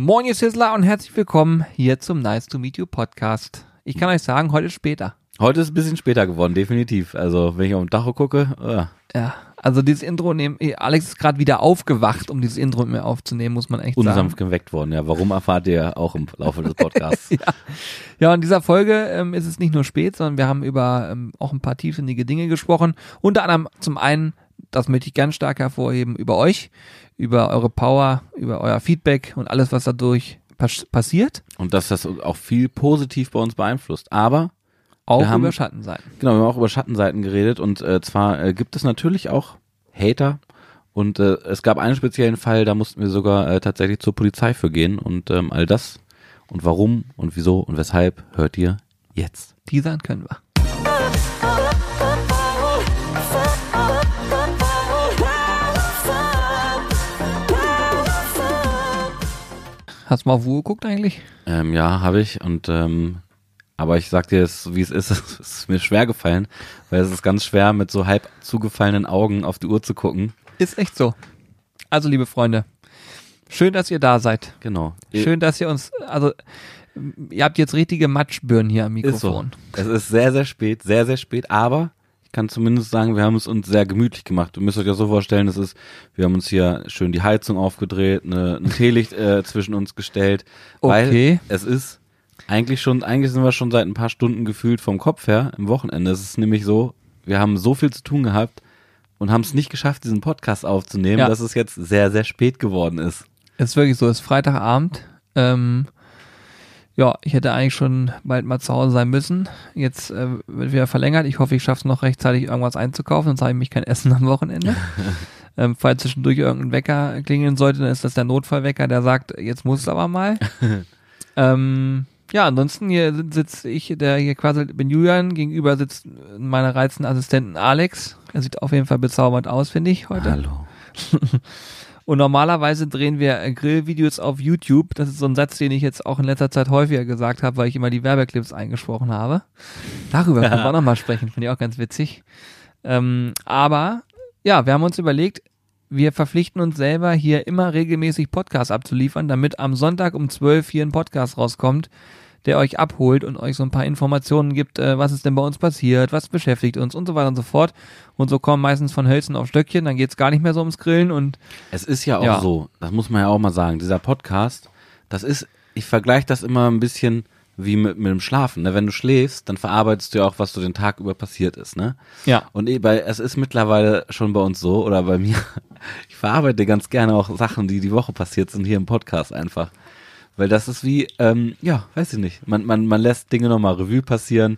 Moin, ihr Sizzler und herzlich willkommen hier zum Nice to Meet You Podcast. Ich kann euch sagen, heute ist später. Heute ist ein bisschen später geworden, definitiv. Also, wenn ich auf den Tacho gucke, äh, Ja, also dieses Intro nehmen, Alex ist gerade wieder aufgewacht, um dieses Intro mit mir aufzunehmen, muss man echt sagen. unsanft geweckt worden. Ja, warum erfahrt ihr auch im Laufe des Podcasts? Ja. ja, in dieser Folge ähm, ist es nicht nur spät, sondern wir haben über ähm, auch ein paar tiefsinnige Dinge gesprochen. Unter anderem zum einen, das möchte ich ganz stark hervorheben, über euch, über eure Power, über euer Feedback und alles, was dadurch pas passiert. Und dass das auch viel positiv bei uns beeinflusst. Aber, Auch haben- über Schattenseiten. genau, wir haben auch über Schattenseiten geredet. Und äh, zwar äh, gibt es natürlich auch Hater. Und äh, es gab einen speziellen Fall, da mussten wir sogar äh, tatsächlich zur Polizei für gehen. Und ähm, all das und warum und wieso und weshalb hört ihr jetzt. Teasern können wir. Hast du mal auf Uhr geguckt eigentlich? Ähm, ja, habe ich. Und ähm, aber ich sag dir jetzt, wie es ist, es ist mir schwer gefallen, weil es ist ganz schwer, mit so halb zugefallenen Augen auf die Uhr zu gucken. Ist echt so. Also, liebe Freunde, schön, dass ihr da seid. Genau. Schön, dass ihr uns, also, ihr habt jetzt richtige Matschbirnen hier am ist so. Mikrofon. Es ist sehr, sehr spät, sehr, sehr spät, aber ich kann zumindest sagen, wir haben es uns sehr gemütlich gemacht. Ihr müsst euch das so vorstellen, es ist, wir haben uns hier schön die Heizung aufgedreht, eine, ein Teelicht äh, zwischen uns gestellt, weil Okay. es ist eigentlich schon, eigentlich sind wir schon seit ein paar Stunden gefühlt vom Kopf her im Wochenende. Es ist nämlich so, wir haben so viel zu tun gehabt und haben es nicht geschafft, diesen Podcast aufzunehmen, Ja. dass es jetzt sehr, sehr spät geworden ist. Es ist wirklich so, es ist Freitagabend. Ähm, ja, ich hätte eigentlich schon bald mal zu Hause sein müssen. Jetzt äh, wird wieder verlängert. Ich hoffe, ich schaffe es noch rechtzeitig, irgendwas einzukaufen, sonst habe ich mich kein Essen am Wochenende. ähm, falls zwischendurch irgendein Wecker klingeln sollte, dann ist das der Notfallwecker, der sagt, jetzt muss es aber mal. ähm, ja, ansonsten hier sitze ich, der hier quasi bin Julian, gegenüber sitzt meine reizende Assistentin Alex. Er sieht auf jeden Fall bezaubert aus, finde ich, heute. Hallo. Und normalerweise drehen wir Grillvideos auf YouTube. Das ist so ein Satz, den ich jetzt auch in letzter Zeit häufiger gesagt habe, weil ich immer die Werbeclips eingesprochen habe. Darüber können wir auch nochmal sprechen, finde ich auch ganz witzig. Ähm, aber ja, wir haben uns überlegt, wir verpflichten uns selber hier immer regelmäßig Podcasts abzuliefern, damit am Sonntag um 12 hier ein Podcast rauskommt, der euch abholt und euch so ein paar Informationen gibt, äh, was ist denn bei uns passiert, was beschäftigt uns und so weiter und so fort. Und so kommen meistens von Hölzen auf Stöckchen, dann geht's gar nicht mehr so ums Grillen und Es ist ja auch Ja. so, das muss man ja auch mal sagen, dieser Podcast, das ist, ich vergleiche das immer ein bisschen wie mit, mit dem Schlafen. Ne? Wenn du schläfst, dann verarbeitest du ja auch, was so den Tag über passiert ist. Ne? ja. Und eh, bei, es ist mittlerweile schon bei uns so, oder bei mir, ich verarbeite ganz gerne auch Sachen, die die Woche passiert sind, hier im Podcast einfach. Weil das ist wie, ähm, ja, weiß ich nicht, man, man, man lässt Dinge nochmal Revue passieren.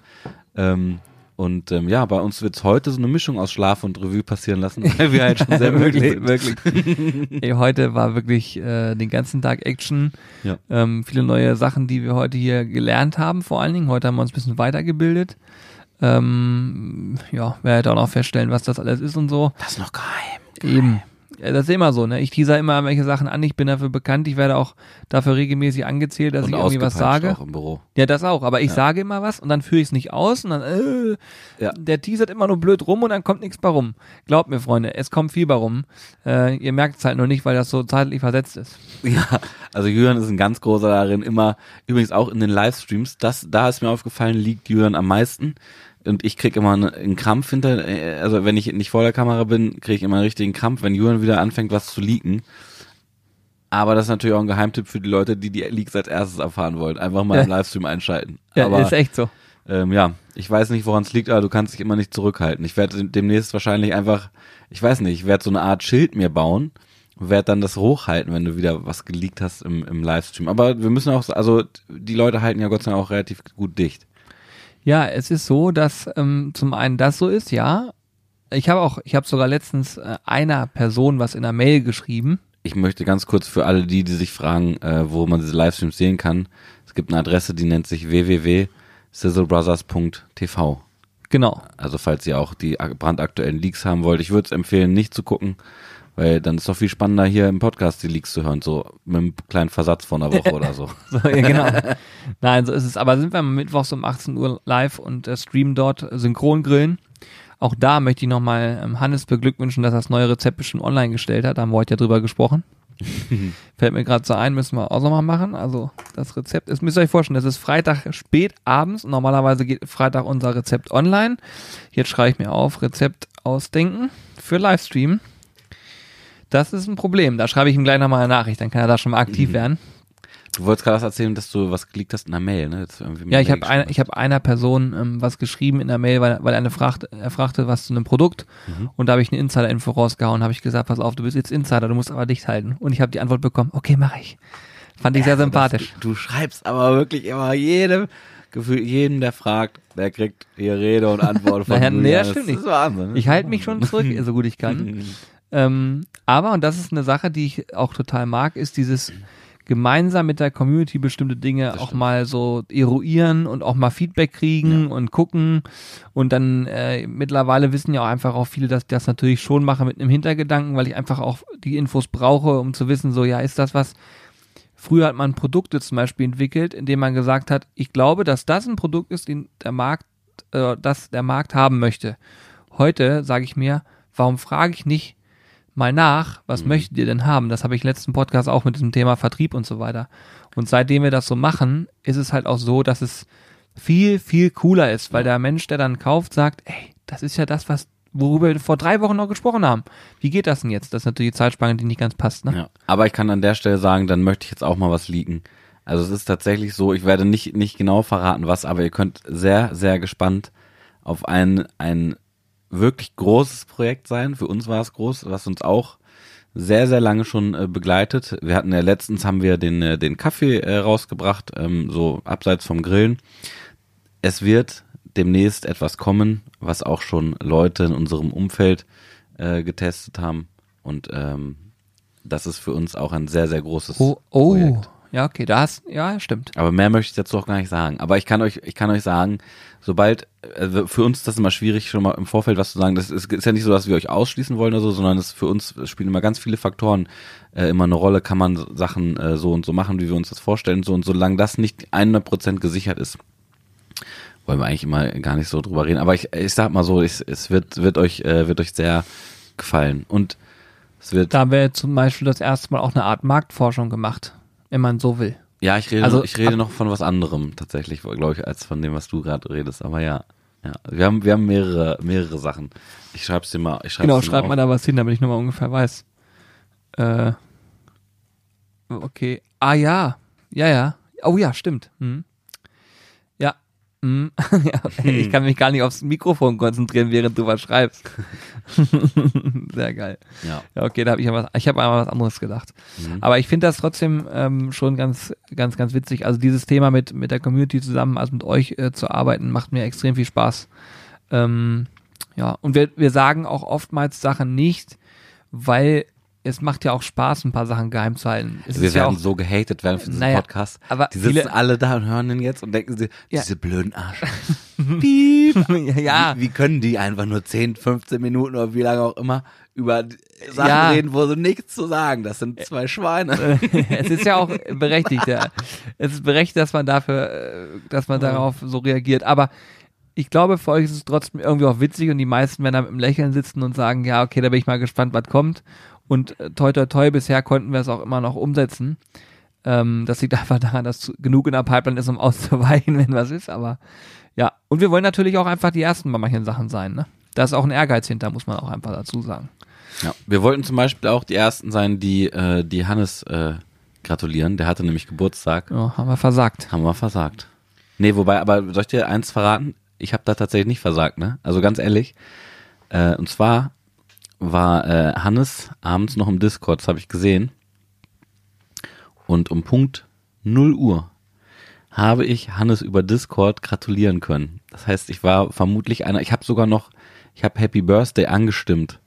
Ähm, und ähm, ja, bei uns wird's heute so eine Mischung aus Schlaf und Revue passieren lassen, weil wir halt schon sehr sind. wirklich. Ey, heute war wirklich äh, den ganzen Tag Action. Ja. Ähm, viele neue Sachen, die wir heute hier gelernt haben, vor allen Dingen. Heute haben wir uns ein bisschen weitergebildet. Ähm, ja, werde auch noch feststellen, was das alles ist und so. Das ist noch geheim. Eben. Ja, das ist immer so, ne? Ich teaser immer welche Sachen an, ich bin dafür bekannt, ich werde auch dafür regelmäßig angezählt, dass Und ich irgendwie was sage. auch im Büro. Ja, das auch, aber ich sage immer was und dann führe ich es nicht aus und dann, äh, Ja. der teasert immer nur blöd rum und dann kommt nichts bei rum. Glaubt mir, Freunde, es kommt viel bei rum. Äh, ihr merkt es halt nur nicht, weil das so zeitlich versetzt ist. Ja, also Jürgen ist ein ganz großer darin, immer, übrigens auch in den Livestreams, das, da ist mir aufgefallen, liegt Jürgen am meisten. Und ich krieg immer einen, Krampf hinter, äh, also wenn ich nicht vor der Kamera bin, kriege ich immer einen richtigen Krampf, wenn Jürgen wieder anfängt, was zu leaken. Aber das ist natürlich auch ein Geheimtipp für die Leute, die die Leaks als erstes erfahren wollen. Einfach mal im Livestream einschalten. Ja, aber, ist echt so. ähm, ja, ich weiß nicht, woran es liegt, aber du kannst dich immer nicht zurückhalten. Ich werde demnächst wahrscheinlich einfach, ich weiß nicht, ich werde so eine Art Schild mir bauen und werde dann das hochhalten, wenn du wieder was geleakt hast im, im Livestream. Aber wir müssen auch, also die Leute halten ja Gott sei Dank auch relativ gut dicht. Ja, es ist so, dass ähm, zum einen das so ist, ja. Ich habe auch, ich habe sogar letztens äh, einer Person was in der Mail geschrieben. Ich möchte ganz kurz für alle die, die sich fragen, äh, wo man diese Livestreams sehen kann. Es gibt eine Adresse, die nennt sich www.sizzlebrothers.tv. Genau. Also falls ihr auch die ak- brandaktuellen Leaks haben wollt, ich würde es empfehlen, nicht zu gucken, weil dann ist doch viel spannender hier im Podcast die Leaks zu hören, so mit einem kleinen Versatz von einer Woche oder so. So, ja, genau. Nein, so ist es. Aber sind wir am Mittwochs um 18 Uhr live und äh, streamen dort synchron grillen. Auch da möchte ich nochmal ähm, Hannes beglückwünschen, dass er das neue Rezept bestimmt online gestellt hat. Da haben wir heute ja drüber gesprochen. Fällt mir gerade so ein, müssen wir auch nochmal machen. Also das Rezept ist, müsst ihr euch vorstellen, das ist Freitag spät abends. Normalerweise geht Freitag unser Rezept online. Jetzt schreibe ich mir auf, Rezept ausdenken für Livestream. Das ist ein Problem. Da schreibe ich ihm gleich nochmal eine Nachricht, dann kann er da schon mal aktiv Mhm. werden. Du wolltest gerade was erzählen, dass du was geleakt hast in der Mail, ne? Ja, ich habe ein, ich hab einer Person ähm, was geschrieben in der Mail, weil, weil eine fragt, er fragte was zu einem Produkt Mhm. und da habe ich eine Insider-Info rausgehauen, habe ich gesagt, pass auf, du bist jetzt Insider, du musst aber dicht halten. Und ich habe die Antwort bekommen, okay, mache ich. Fand ich sehr Also, sympathisch. Das, du schreibst aber wirklich immer jedem, gefühlt jedem, der fragt, der kriegt hier Rede und Antwort von Naja, nee, das stimmt ist nicht. Wahnsinn. Ich halte mich schon zurück, so gut ich kann. Ähm, aber, und das ist eine Sache, die ich auch total mag, ist dieses gemeinsam mit der Community bestimmte Dinge auch stimmt. mal so eruieren und auch mal Feedback kriegen und gucken. Und dann äh, mittlerweile wissen ja auch einfach auch viele, dass ich das natürlich schon mache mit einem Hintergedanken, weil ich einfach auch die Infos brauche, um zu wissen, so ja, ist das was. Früher hat man Produkte zum Beispiel entwickelt, indem man gesagt hat, ich glaube, dass das ein Produkt ist, den der Markt, äh, das der Markt haben möchte. Heute sage ich mir, warum frage ich nicht mal nach, was möchtet ihr denn haben? Das habe ich letzten Podcast auch mit diesem Thema Vertrieb und so weiter. Und seitdem wir das so machen, ist es halt auch so, dass es viel, viel cooler ist, weil der Mensch, der dann kauft, sagt, ey, das ist ja das, was worüber wir vor drei Wochen noch gesprochen haben. Wie geht das denn jetzt? Das ist natürlich die Zeitspanne, die nicht ganz passt. Ne? Ja. Aber ich kann an der Stelle sagen, dann möchte ich jetzt auch mal was leaken. Also es ist tatsächlich so, ich werde nicht, nicht genau verraten, was, aber ihr könnt sehr, sehr gespannt auf ein, ein wirklich großes Projekt sein. Für uns war es groß, was uns auch sehr, sehr lange schon äh, begleitet. Wir hatten ja letztens haben wir den, äh, den Kaffee äh, rausgebracht, ähm, so abseits vom Grillen. Es wird demnächst etwas kommen, was auch schon Leute in unserem Umfeld äh, getestet haben. Und ähm, das ist für uns auch ein sehr, sehr großes Oh, oh. Projekt. Ja, okay, da hast, ja, stimmt. Aber mehr möchte ich dazu auch gar nicht sagen. Aber ich kann euch, ich kann euch sagen, sobald, also für uns ist das immer schwierig, schon mal im Vorfeld was zu sagen. Das ist, ist ja nicht so, dass wir euch ausschließen wollen oder so, sondern es für uns spielen immer ganz viele Faktoren äh, immer eine Rolle. Kann man Sachen äh, so und so machen, wie wir uns das vorstellen, so und solange das nicht 100% gesichert ist, wollen wir eigentlich immer gar nicht so drüber reden. Aber ich, ich sag mal so, es, es wird, wird euch, äh, wird euch sehr gefallen. Und es wird, Da wir zum Beispiel das erste Mal auch eine Art Marktforschung gemacht, wenn man so will. ja, ich rede, Also, ich rede ab- noch von was anderem tatsächlich, glaube ich, als von dem, was du gerade redest. Aber ja, ja, wir haben, wir haben mehrere, mehrere Sachen. Ich schreib's dir mal, ich schreib's Genau, dir schreibt mal da was hin, damit ich nochmal ungefähr weiß. Äh, okay. Ah ja. Ja, ja. Oh ja, stimmt. Hm. Ja. Hm. ja. Ich kann mich gar nicht aufs Mikrofon konzentrieren, während du was schreibst. Sehr geil. Ja. Ja, okay, da habe ich ja was, ich habe einmal was anderes gedacht. Mhm. Aber ich finde das trotzdem ähm, schon ganz, ganz, ganz witzig. Also dieses Thema mit, mit der Community zusammen, also mit euch äh, zu arbeiten, macht mir extrem viel Spaß. Ähm, ja, und wir, wir sagen auch oftmals Sachen nicht, weil es macht ja auch Spaß, ein paar Sachen geheim zu halten. Es Wir ist ja werden auch, so gehatet werden für diesen Naja, Podcast. aber Die sitzen viele- alle da und hören den jetzt und denken sie, Ja. diese blöden Arsch. Piep. ja, Wie, wie können die einfach nur 10, 15 Minuten oder wie lange auch immer über Sachen Ja. reden, wo sie nichts zu sagen? Das sind zwei Schweine. es ist ja auch berechtigt, ja. Es ist berechtigt, dass man dafür, äh, dass man darauf so reagiert. Aber ich glaube, für euch ist es trotzdem irgendwie auch witzig und die meisten werden da mit einem Lächeln sitzen und sagen, ja, okay, da bin ich mal gespannt, was kommt. Und äh, toi toi toi, bisher konnten wir es auch immer noch umsetzen. Ähm, das liegt einfach daran, dass genug in der Pipeline ist, um auszuweichen, wenn was ist. Aber ja, und wir wollen natürlich auch einfach die Ersten bei manchen Sachen sein. Ne? Da ist auch ein Ehrgeiz hinter, muss man auch einfach dazu sagen. Ja. Wir wollten zum Beispiel auch die Ersten sein, die, äh, die Hannes äh, gratulieren. Der hatte nämlich Geburtstag. Ja, haben wir versagt. Haben wir versagt. Nee, wobei, aber soll ich dir eins verraten? Ich habe da tatsächlich nicht versagt, ne? Also ganz ehrlich. Äh, und zwar war äh, Hannes abends noch im Discord, das habe ich gesehen. Und um Punkt 0 Uhr habe ich Hannes über Discord gratulieren können. Das heißt, ich war vermutlich einer, ich habe sogar noch, ich habe Happy Birthday angestimmt,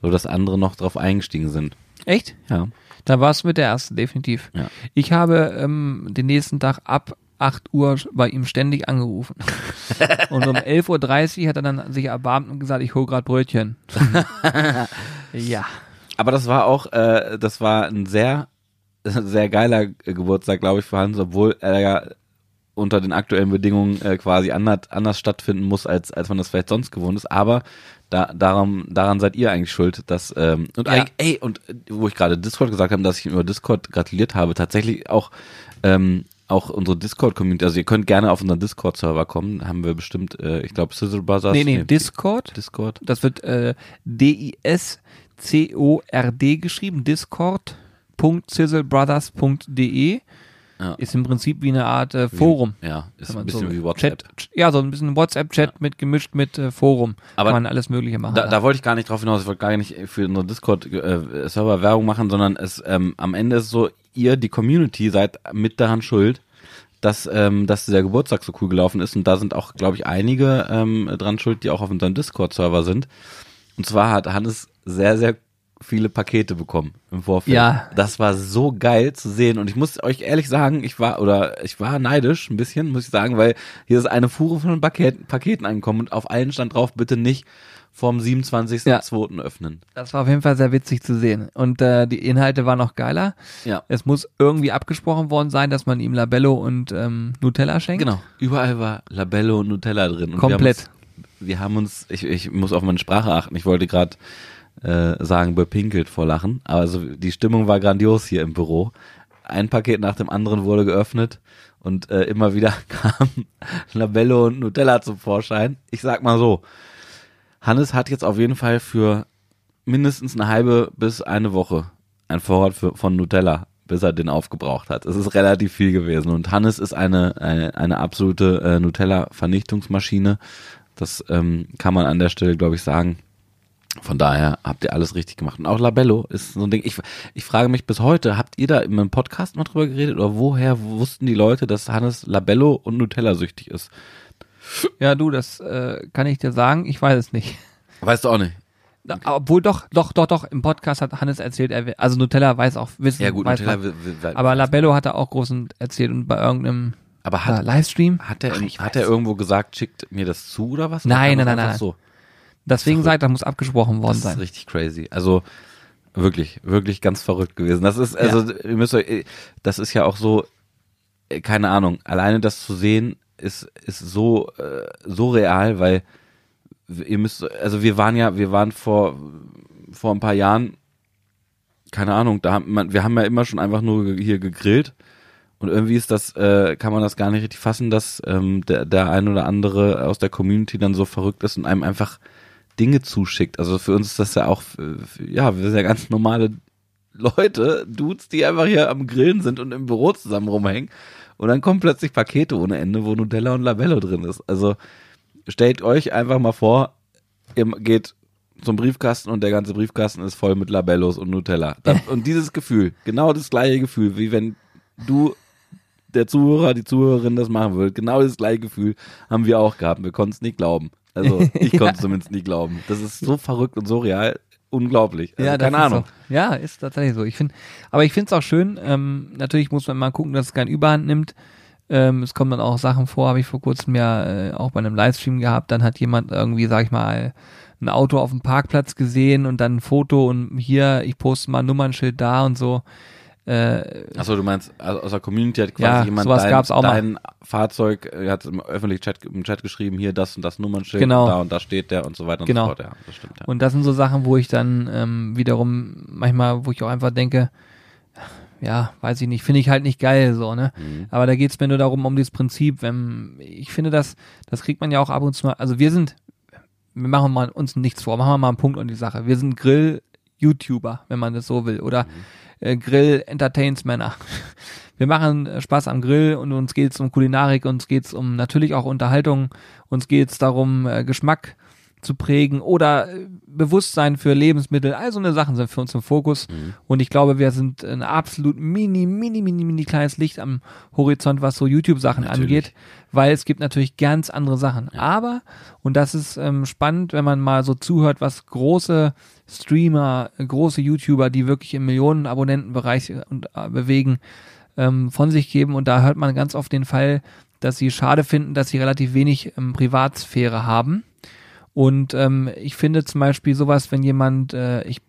so dass andere noch drauf eingestiegen sind. Echt? Ja. Da warst du mit der ersten, definitiv. Ja. Ich habe ähm, den nächsten Tag ab 8 Uhr bei ihm ständig angerufen. und um 11.30 Uhr hat er dann sich erbarmt und gesagt, ich hole gerade Brötchen. ja. Aber das war auch, äh, das war ein sehr, sehr geiler Geburtstag, glaube ich, für Hans, obwohl er ja unter den aktuellen Bedingungen äh, quasi anders, anders stattfinden muss, als, als man das vielleicht sonst gewohnt ist. Aber da, daran, daran seid ihr eigentlich schuld, dass ähm, und Ja. eigentlich, ey, und äh, wo ich gerade Discord gesagt habe, dass ich ihm über Discord gratuliert habe, tatsächlich auch ähm, auch unsere Discord-Community, also ihr könnt gerne auf unseren Discord-Server kommen, haben wir bestimmt, äh, ich glaube Sizzle Brothers. nee, nee, Discord. Discord. Das wird äh, D-I-S-C-O-R-D geschrieben. Discord.sizzlebrothers.de Ja. ist im Prinzip wie eine Art äh, Forum. Ja, ist ein bisschen so wie WhatsApp. Chat, ja, so ein bisschen WhatsApp-Chat mit gemischt mit äh, Forum. Aber Kann man alles Mögliche machen. Da, da wollte ich gar nicht drauf hinaus, ich wollte gar nicht für unsere Discord-Server Werbung machen, sondern es ähm, am Ende ist so, ihr, die Community, seid mit daran schuld, dass, ähm, dass der Geburtstag so cool gelaufen ist. Und da sind auch, glaube ich, einige ähm, dran schuld, die auch auf unserem Discord-Server sind. Und zwar hat Hannes sehr, sehr viele Pakete bekommen im Vorfeld. Ja. Das war so geil zu sehen. Und ich muss euch ehrlich sagen, ich war, oder ich war neidisch ein bisschen, muss ich sagen, weil hier ist eine Fuhre von Paketen, Paketen angekommen und auf allen stand drauf, bitte nicht vom 27.02. öffnen. das war auf jeden Fall sehr witzig zu sehen. Und äh, die Inhalte waren noch geiler. Ja. Es muss irgendwie abgesprochen worden sein, dass man ihm Labello und ähm, Nutella schenkt. Genau. Überall war Labello und Nutella drin. Und Komplett. Wir haben uns, wir haben uns ich, ich muss auf meine Sprache achten. Ich wollte gerade äh, sagen, bepinkelt vor Lachen. Aber also die Stimmung war grandios hier im Büro. Ein Paket nach dem anderen wurde geöffnet und äh, immer wieder kam Labello und Nutella zum Vorschein. Ich sag mal so, Hannes hat jetzt auf jeden Fall für mindestens eine halbe bis eine Woche ein Vorrat für, von Nutella, bis er den aufgebraucht hat. Es ist relativ viel gewesen und Hannes ist eine, eine, eine absolute äh, Nutella-Vernichtungsmaschine. Das ähm, kann man an der Stelle, glaube ich, sagen. Von daher habt ihr alles richtig gemacht. Und auch Labello ist so ein Ding. Ich, ich frage mich bis heute, habt ihr da in einem Podcast mal drüber geredet oder woher wussten die Leute, dass Hannes Labello und Nutella süchtig ist? Ja, du, das äh, kann ich dir sagen. Ich weiß es nicht. Weißt du auch nicht. Da- Obwohl doch, doch, doch, doch. Im Podcast hat Hannes erzählt, er, also Nutella weiß auch wissen. Ja gut, Nutella. will- Aber Labello hat er auch großen erzählt und bei irgendeinem aber äh, hat, Livestream. hat er, Ach, hat er irgendwo gesagt, schickt mir das zu oder was? Nein, nein, nein, nein. So. Deswegen sagt er, muss abgesprochen worden Das sein. ist richtig crazy. Also wirklich, wirklich ganz verrückt gewesen. Das ist, also ihr müsst euch, das ist ja auch so, äh, keine Ahnung, alleine das zu sehen ist, ist so, äh, so real, weil ihr müsst, also wir waren ja, wir waren vor, vor ein paar Jahren, keine Ahnung, da haben man, wir haben ja immer schon einfach nur hier gegrillt und irgendwie ist das, äh, kann man das gar nicht richtig fassen, dass ähm, der, der ein oder andere aus der Community dann so verrückt ist und einem einfach Dinge zuschickt. Also für uns ist das ja auch, äh, ja, wir sind ja ganz normale Leute, Dudes, die einfach hier am Grillen sind und im Büro zusammen rumhängen. Und dann kommen plötzlich Pakete ohne Ende, wo Nutella und Labello drin ist. Also stellt euch einfach mal vor, ihr geht zum Briefkasten und der ganze Briefkasten ist voll mit Labellos und Nutella. Und dieses Gefühl, genau das gleiche Gefühl, wie wenn du der Zuhörer, die Zuhörerin das machen würde. Genau das gleiche Gefühl haben wir auch gehabt. Wir konnten es nicht glauben. Also ich konnte es zumindest nicht glauben. Das ist so verrückt und so real. Unglaublich. Also, das keine Ahnung. So. Ja, ist tatsächlich so. Ich finde, aber ich finde es auch schön. Ähm, natürlich muss man mal gucken, dass es kein Überhand nimmt. Ähm, es kommen dann auch Sachen vor, habe ich vor kurzem ja äh, auch bei einem Livestream gehabt. Dann hat jemand irgendwie, sag ich mal, ein Auto auf dem Parkplatz gesehen und dann ein Foto und hier, ich poste mal ein Nummernschild da und so. Äh, Achso, du meinst, also aus der Community hat quasi Ja, jemand sowas dein, gab's auch mal. dein Fahrzeug, er hat im öffentlichen Chat, im Chat geschrieben, hier das und das Nummernschild, Genau. da und da steht der und so weiter und Genau. so fort. Ja, das stimmt. Ja. Und das sind so Sachen, wo ich dann ähm, wiederum manchmal, wo ich auch einfach denke, ja, weiß ich nicht, finde ich halt nicht geil so, ne? Mhm. Aber da geht's mir nur darum, um dieses Prinzip, wenn, ich finde das, das kriegt man ja auch ab und zu mal, also wir sind, wir machen mal uns nichts vor, machen wir mal einen Punkt an die Sache. Wir sind Grill-YouTuber, wenn man das so will, oder äh, Grill-Entertainmänner. Wir machen äh, Spaß am Grill und uns geht's um Kulinarik, uns geht's um natürlich auch Unterhaltung, uns geht's darum, äh, Geschmack zu prägen oder äh, Bewusstsein für Lebensmittel. All so eine Sachen sind für uns im Fokus. Und ich glaube, wir sind ein absolut mini, mini, mini, mini kleines Licht am Horizont, was so YouTube-Sachen angeht, weil es gibt natürlich ganz andere Sachen. Aber, und das ist ähm, spannend, wenn man mal so zuhört, was große Streamer, große YouTuber, die wirklich im Millionen Abonnentenbereich äh, und, äh, bewegen, ähm, von sich geben. Und da hört man ganz oft den Fall, dass sie schade finden, dass sie relativ wenig ähm, Privatsphäre haben. Und ähm, ich finde zum Beispiel sowas, wenn jemand, äh, ich,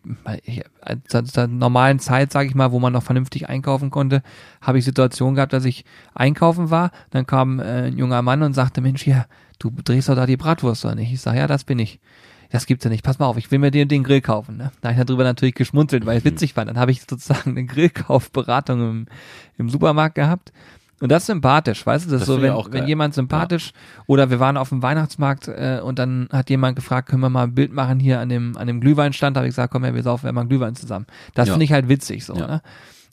ich zur, zur normalen Zeit, sage ich mal, wo man noch vernünftig einkaufen konnte, habe ich Situationen gehabt, dass ich einkaufen war, dann kam äh, ein junger Mann und sagte, Mensch, hier, du drehst doch da die Bratwurst oder nicht? Ich sage, ja, das bin ich. Das gibt's ja nicht. Pass mal auf, ich will mir den, den Grill kaufen. Ne? Da habe ich darüber natürlich geschmunzelt, weil es mhm. witzig war. Dann habe ich sozusagen eine Grillkaufberatung im, im Supermarkt gehabt und das ist sympathisch, weißt du, das, das ist so, wenn, wenn jemand sympathisch ja. oder wir waren auf dem Weihnachtsmarkt äh, und dann hat jemand gefragt, können wir mal ein Bild machen hier an dem, an dem Glühweinstand, da habe ich gesagt, komm her, wir saufen mal Glühwein zusammen. Das ja. finde ich halt witzig so, ja. ne?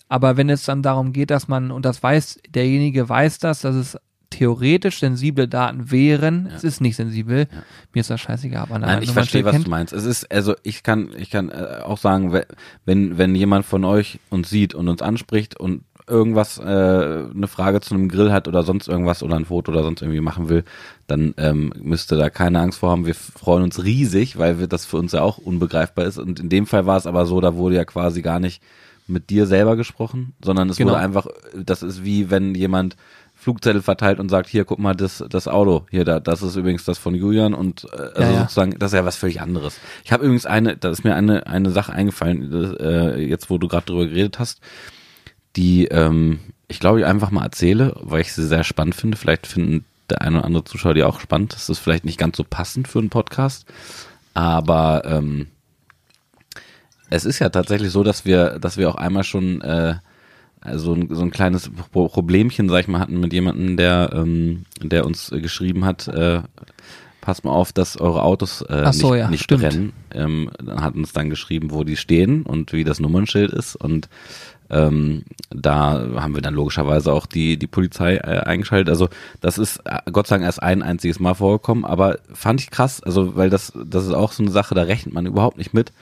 Aber wenn es dann darum geht, dass man, und das weiß, derjenige weiß das, dass es theoretisch sensible Daten wären. Ja. Es ist nicht sensibel. Ja. Mir ist das scheißegeil. Aber Nein, ich verstehe, was kennt. du meinst. Es ist, also ich kann, ich kann äh, auch sagen, wenn, wenn jemand von euch uns sieht und uns anspricht und irgendwas, äh, eine Frage zu einem Grill hat oder sonst irgendwas oder ein Foto oder sonst irgendwie machen will, dann ähm, müsste da keine Angst vor haben. Wir freuen uns riesig, weil wir, das für uns ja auch unbegreifbar ist. Und in dem Fall war es aber so, da wurde ja quasi gar nicht mit dir selber gesprochen, sondern es genau. wurde einfach, das ist wie wenn jemand Flugzettel verteilt und sagt, hier, guck mal, das, das Auto, hier, da, das ist übrigens das von Julian und äh, also ja, ja. sozusagen, das ist ja was völlig anderes. Ich habe übrigens eine, da ist mir eine, eine Sache eingefallen, das, äh, jetzt wo du gerade drüber geredet hast die ähm, ich glaube ich einfach mal erzähle, weil ich sie sehr spannend finde. Vielleicht finden der eine oder andere Zuschauer die auch spannend. Das ist vielleicht nicht ganz so passend für einen Podcast, aber ähm, es ist ja tatsächlich so, dass wir, dass wir auch einmal schon äh, so ein, so ein kleines Problemchen, sag ich mal, hatten mit jemandem, der, ähm, der uns geschrieben hat, äh, passt mal auf, dass eure Autos äh, so, nicht, ja, nicht brennen. Ähm, dann hat uns dann geschrieben, wo die stehen und wie das Nummernschild ist und ähm, da haben wir dann logischerweise auch die, die Polizei äh, eingeschaltet. Also das ist äh, Gott sei Dank erst ein einziges Mal vorgekommen, aber fand ich krass, also weil das, das ist auch so eine Sache, da rechnet man überhaupt nicht mit,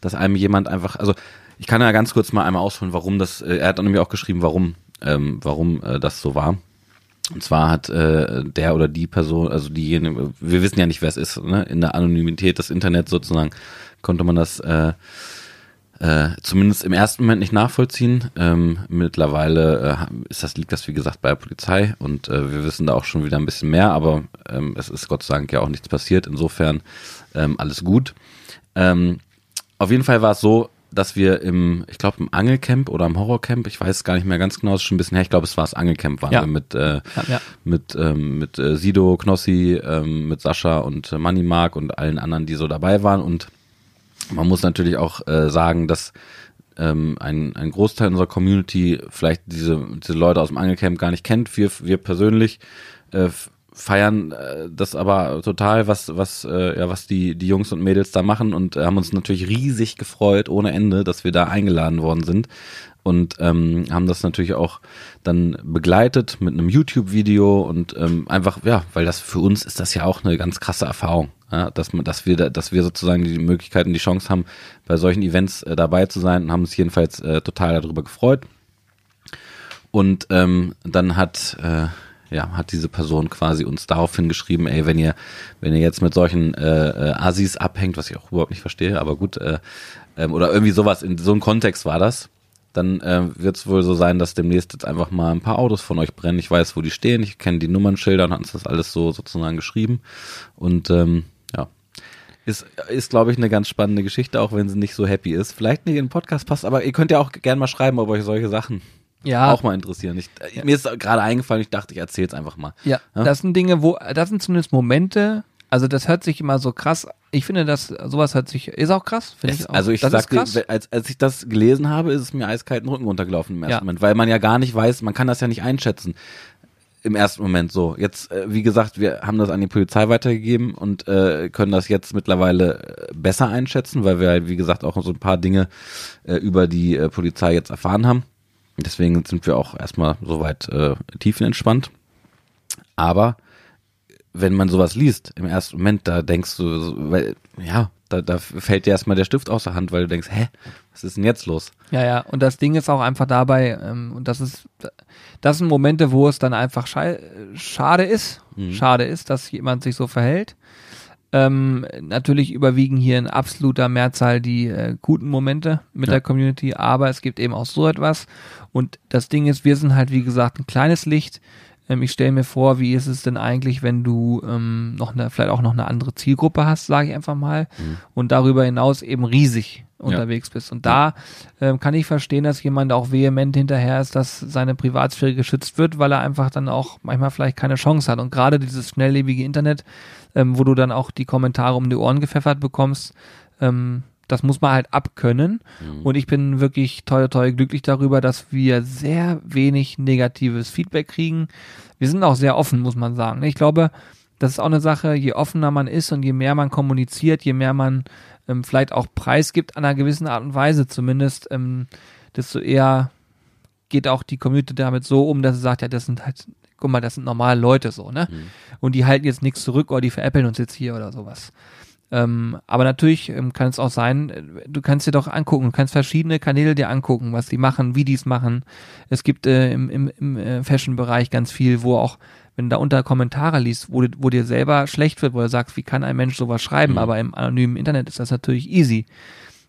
dass einem jemand einfach, also ich kann ja ganz kurz mal einmal ausholen, warum das, äh, er hat dann nämlich auch geschrieben, warum, ähm, warum äh, das so war. Und zwar hat äh, der oder die Person, also diejenige, wir wissen ja nicht, wer es ist, ne? in der Anonymität des Internets sozusagen, konnte man das äh, äh, zumindest im ersten Moment nicht nachvollziehen. Ähm, mittlerweile äh, ist das, liegt das, wie gesagt, bei der Polizei und äh, wir wissen da auch schon wieder ein bisschen mehr, aber ähm, es ist Gott sei Dank ja auch nichts passiert. Insofern ähm, alles gut. Ähm, auf jeden Fall war es so, dass wir im, ich glaube, im Angelcamp oder im Horrorcamp, ich weiß gar nicht mehr ganz genau, ist schon ein bisschen her, ich glaube, es war das Angelcamp, waren ja. wir mit, äh, ja, ja. mit, ähm, mit äh, Sido, Knossi, ähm, mit Sascha und äh, Money Mark und allen anderen, die so dabei waren und man muss natürlich auch äh, sagen, dass ähm, ein, ein Großteil unserer Community vielleicht diese, diese Leute aus dem Angelcamp gar nicht kennt. Wir, wir persönlich äh, feiern äh, das aber total, was was äh, ja was die die Jungs und Mädels da machen und äh, haben uns natürlich riesig gefreut ohne Ende, dass wir da eingeladen worden sind und ähm, haben das natürlich auch dann begleitet mit einem YouTube-Video und ähm, einfach ja, weil das für uns ist das ja auch eine ganz krasse Erfahrung ja, dass, man, dass, wir, dass wir sozusagen die Möglichkeiten, die Chance haben, bei solchen Events äh, dabei zu sein und haben uns jedenfalls äh, total darüber gefreut. Und ähm, dann hat, äh, ja, hat diese Person quasi uns daraufhin geschrieben, ey, wenn ihr, wenn ihr jetzt mit solchen äh, äh, Assis abhängt, was ich auch überhaupt nicht verstehe, aber gut, äh, ähm, oder irgendwie sowas, in so einem Kontext war das, dann äh, wird es wohl so sein, dass demnächst jetzt einfach mal ein paar Autos von euch brennen. Ich weiß, wo die stehen, ich kenne die Nummernschilder und hat uns das alles so sozusagen geschrieben. Und ähm, ist, ist glaube ich, eine ganz spannende Geschichte, auch wenn sie nicht so happy ist. Vielleicht nicht in den Podcast passt, aber ihr könnt ja auch gerne mal schreiben, ob euch solche Sachen ja. auch mal interessieren. Ich, ja. Mir ist gerade eingefallen, ich dachte, ich erzähle es einfach mal. Ja, ja, das sind Dinge, wo, das sind zumindest Momente, also das hört sich immer so krass. Ich finde, dass sowas hört sich, ist auch krass, finde ich auch. Also ich das sagte, als, als ich das gelesen habe, ist es mir eiskalt den Rücken runtergelaufen im ersten ja. Moment, weil man ja gar nicht weiß, man kann das ja nicht einschätzen im ersten Moment so. Jetzt, äh, wie gesagt, wir haben das an die Polizei weitergegeben und äh, können das jetzt mittlerweile äh, besser einschätzen, weil wir halt, wie gesagt, auch so ein paar Dinge äh, über die äh, Polizei jetzt erfahren haben. Deswegen sind wir auch erstmal soweit äh, tiefenentspannt. Aber wenn man sowas liest, im ersten Moment, da denkst du, weil, ja, da, da fällt dir erstmal der Stift aus der Hand, weil du denkst, hä, was ist denn jetzt los? Ja, ja, und das Ding ist auch einfach dabei, ähm, und das ist, das sind Momente, wo es dann einfach schade ist, mhm. schade ist, dass jemand sich so verhält. Ähm, natürlich überwiegen hier in absoluter Mehrzahl die äh, guten Momente mit ja. der Community, aber es gibt eben auch so etwas. Und das Ding ist, wir sind halt, wie gesagt, ein kleines Licht Ähm, ich stelle mir vor, wie ist es denn eigentlich, wenn du ähm, noch eine, vielleicht auch noch eine andere Zielgruppe hast, sage ich einfach mal, mhm. und darüber hinaus eben riesig unterwegs ja. bist. Und da ähm, kann ich verstehen, dass jemand auch vehement hinterher ist, dass seine Privatsphäre geschützt wird, weil er einfach dann auch manchmal vielleicht keine Chance hat. Und gerade dieses schnelllebige Internet, ähm, wo du dann auch die Kommentare um die Ohren gepfeffert bekommst, ähm, das muss man halt abkönnen. Mhm. Und ich bin wirklich toll, toll glücklich darüber, dass wir sehr wenig negatives Feedback kriegen. Wir sind auch sehr offen, muss man sagen. Ich glaube, das ist auch eine Sache, je offener man ist und je mehr man kommuniziert, je mehr man ähm, vielleicht auch preisgibt an einer gewissen Art und Weise zumindest, ähm, desto eher geht auch die Community damit so um, dass sie sagt, ja, das sind halt, guck mal, das sind normale Leute so, ne? Mhm. Und die halten jetzt nichts zurück oder die veräppeln uns jetzt hier oder sowas. Ähm, aber natürlich ähm, kann es auch sein, äh, du kannst dir doch angucken, du kannst verschiedene Kanäle dir angucken, was die machen, wie die es machen. Es gibt äh, im, im, im äh, Fashion-Bereich ganz viel, wo auch, wenn du da unter Kommentare liest, wo, wo dir selber schlecht wird, wo du sagst, wie kann ein Mensch sowas schreiben, mhm. aber im anonymen Internet ist das natürlich easy.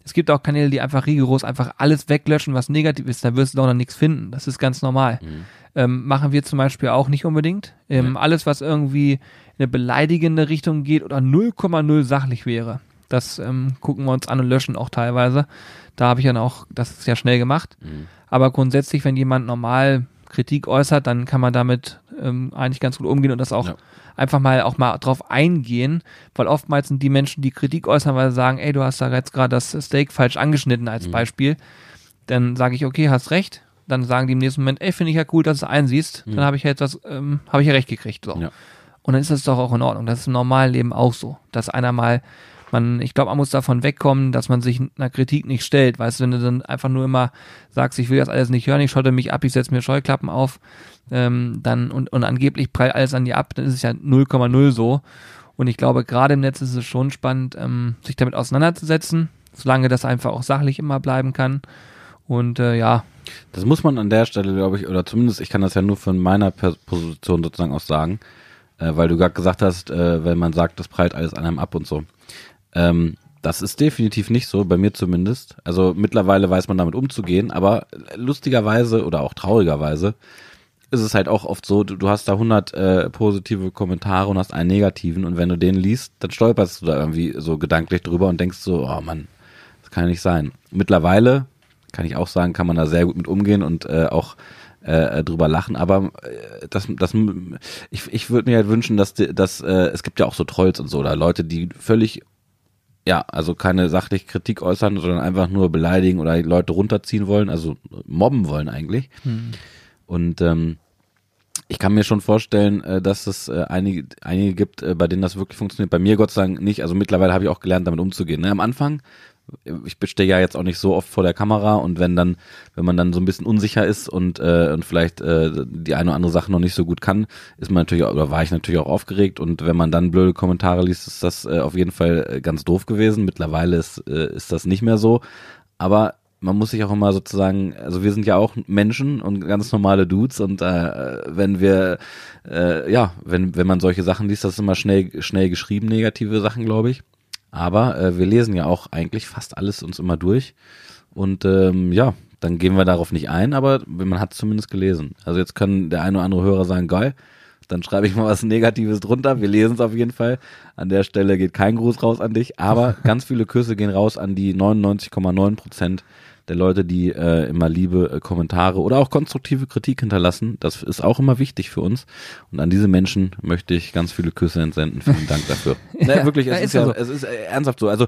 Es gibt auch Kanäle, die einfach rigoros einfach alles weglöschen, was negativ ist, da wirst du doch noch nichts finden. Das ist ganz normal. Mhm. Ähm, machen wir zum Beispiel auch nicht unbedingt. Ähm, ja. Alles, was irgendwie eine beleidigende Richtung geht oder 0,0 sachlich wäre. Das ähm, gucken wir uns an und löschen auch teilweise. Da habe ich dann auch, das ist ja schnell gemacht. Mhm. Aber grundsätzlich, wenn jemand normal Kritik äußert, dann kann man damit ähm, eigentlich ganz gut umgehen und das auch ja. einfach mal auch mal drauf eingehen, weil oftmals sind die Menschen, die Kritik äußern, weil sie sagen, ey, du hast da jetzt gerade das Steak falsch angeschnitten als mhm. Beispiel, dann sage ich, okay, hast recht. Dann sagen die im nächsten Moment, ey, finde ich ja cool, dass du es einsiehst. Mhm. Dann habe ich ja etwas, ähm, habe ich ja recht gekriegt. So. Ja. Und dann ist das doch auch in Ordnung. Das ist im normalen Leben auch so, dass einer mal man, ich glaube, man muss davon wegkommen, dass man sich einer Kritik nicht stellt. Weißt du, wenn du dann einfach nur immer sagst, ich will das alles nicht hören, ich schotte mich ab, ich setze mir Scheuklappen auf, ähm, dann und, und angeblich prallt alles an dir ab, dann ist es ja 0,0 so. Und ich glaube, gerade im Netz ist es schon spannend, ähm, sich damit auseinanderzusetzen, solange das einfach auch sachlich immer bleiben kann. Und äh, ja. Das muss man an der Stelle, glaube ich, oder zumindest ich kann das ja nur von meiner Position sozusagen aus sagen äh, weil du gerade gesagt hast, äh, wenn man sagt, das prallt alles an einem ab und so. Ähm, das ist definitiv nicht so, bei mir zumindest. Also mittlerweile weiß man damit umzugehen, aber lustigerweise oder auch traurigerweise ist es halt auch oft so, du, du hast da 100 äh, positive Kommentare und hast einen negativen und wenn du den liest, dann stolperst du da irgendwie so gedanklich drüber und denkst so, oh Mann, das kann ja nicht sein. Mittlerweile, kann ich auch sagen, kann man da sehr gut mit umgehen und äh, auch äh, drüber lachen, aber äh, das, das, ich, ich würde mir halt wünschen, dass, dass äh, es gibt ja auch so Trolls und so, oder Leute, die völlig ja, also keine sachliche Kritik äußern, sondern einfach nur beleidigen oder Leute runterziehen wollen, also mobben wollen eigentlich. Hm. Und ähm, ich kann mir schon vorstellen, äh, dass es äh, einige, einige gibt, äh, bei denen das wirklich funktioniert. Bei mir Gott sei Dank nicht. Also mittlerweile habe ich auch gelernt, damit umzugehen. Ne? Am Anfang ich stehe ja jetzt auch nicht so oft vor der Kamera und wenn dann, wenn man dann so ein bisschen unsicher ist und, äh, und vielleicht äh, die eine oder andere Sache noch nicht so gut kann, ist man natürlich, oder war ich natürlich auch aufgeregt und wenn man dann blöde Kommentare liest, ist das äh, auf jeden Fall äh, ganz doof gewesen. Mittlerweile ist, äh, ist das nicht mehr so. Aber man muss sich auch immer sozusagen, also wir sind ja auch Menschen und ganz normale Dudes und äh, wenn wir, äh, ja, wenn, wenn man solche Sachen liest, das ist immer schnell, schnell geschrieben, negative Sachen, glaube ich. Aber äh, wir lesen ja auch eigentlich fast alles uns immer durch. Und ähm, ja, dann gehen wir darauf nicht ein, aber man hat es zumindest gelesen. Also jetzt können der eine oder andere Hörer sagen, geil, dann schreibe ich mal was Negatives drunter. Wir lesen es auf jeden Fall. An der Stelle geht kein Gruß raus an dich, aber ganz viele Küsse gehen raus an die 99,9 Prozent der Leute, die äh, immer liebe äh, Kommentare oder auch konstruktive Kritik hinterlassen. Das ist auch immer wichtig für uns. Und an diese Menschen möchte ich ganz viele Küsse entsenden. Vielen Dank dafür. ja, ne, wirklich, es ist, ist ja, so. es ist äh, ernsthaft so. Also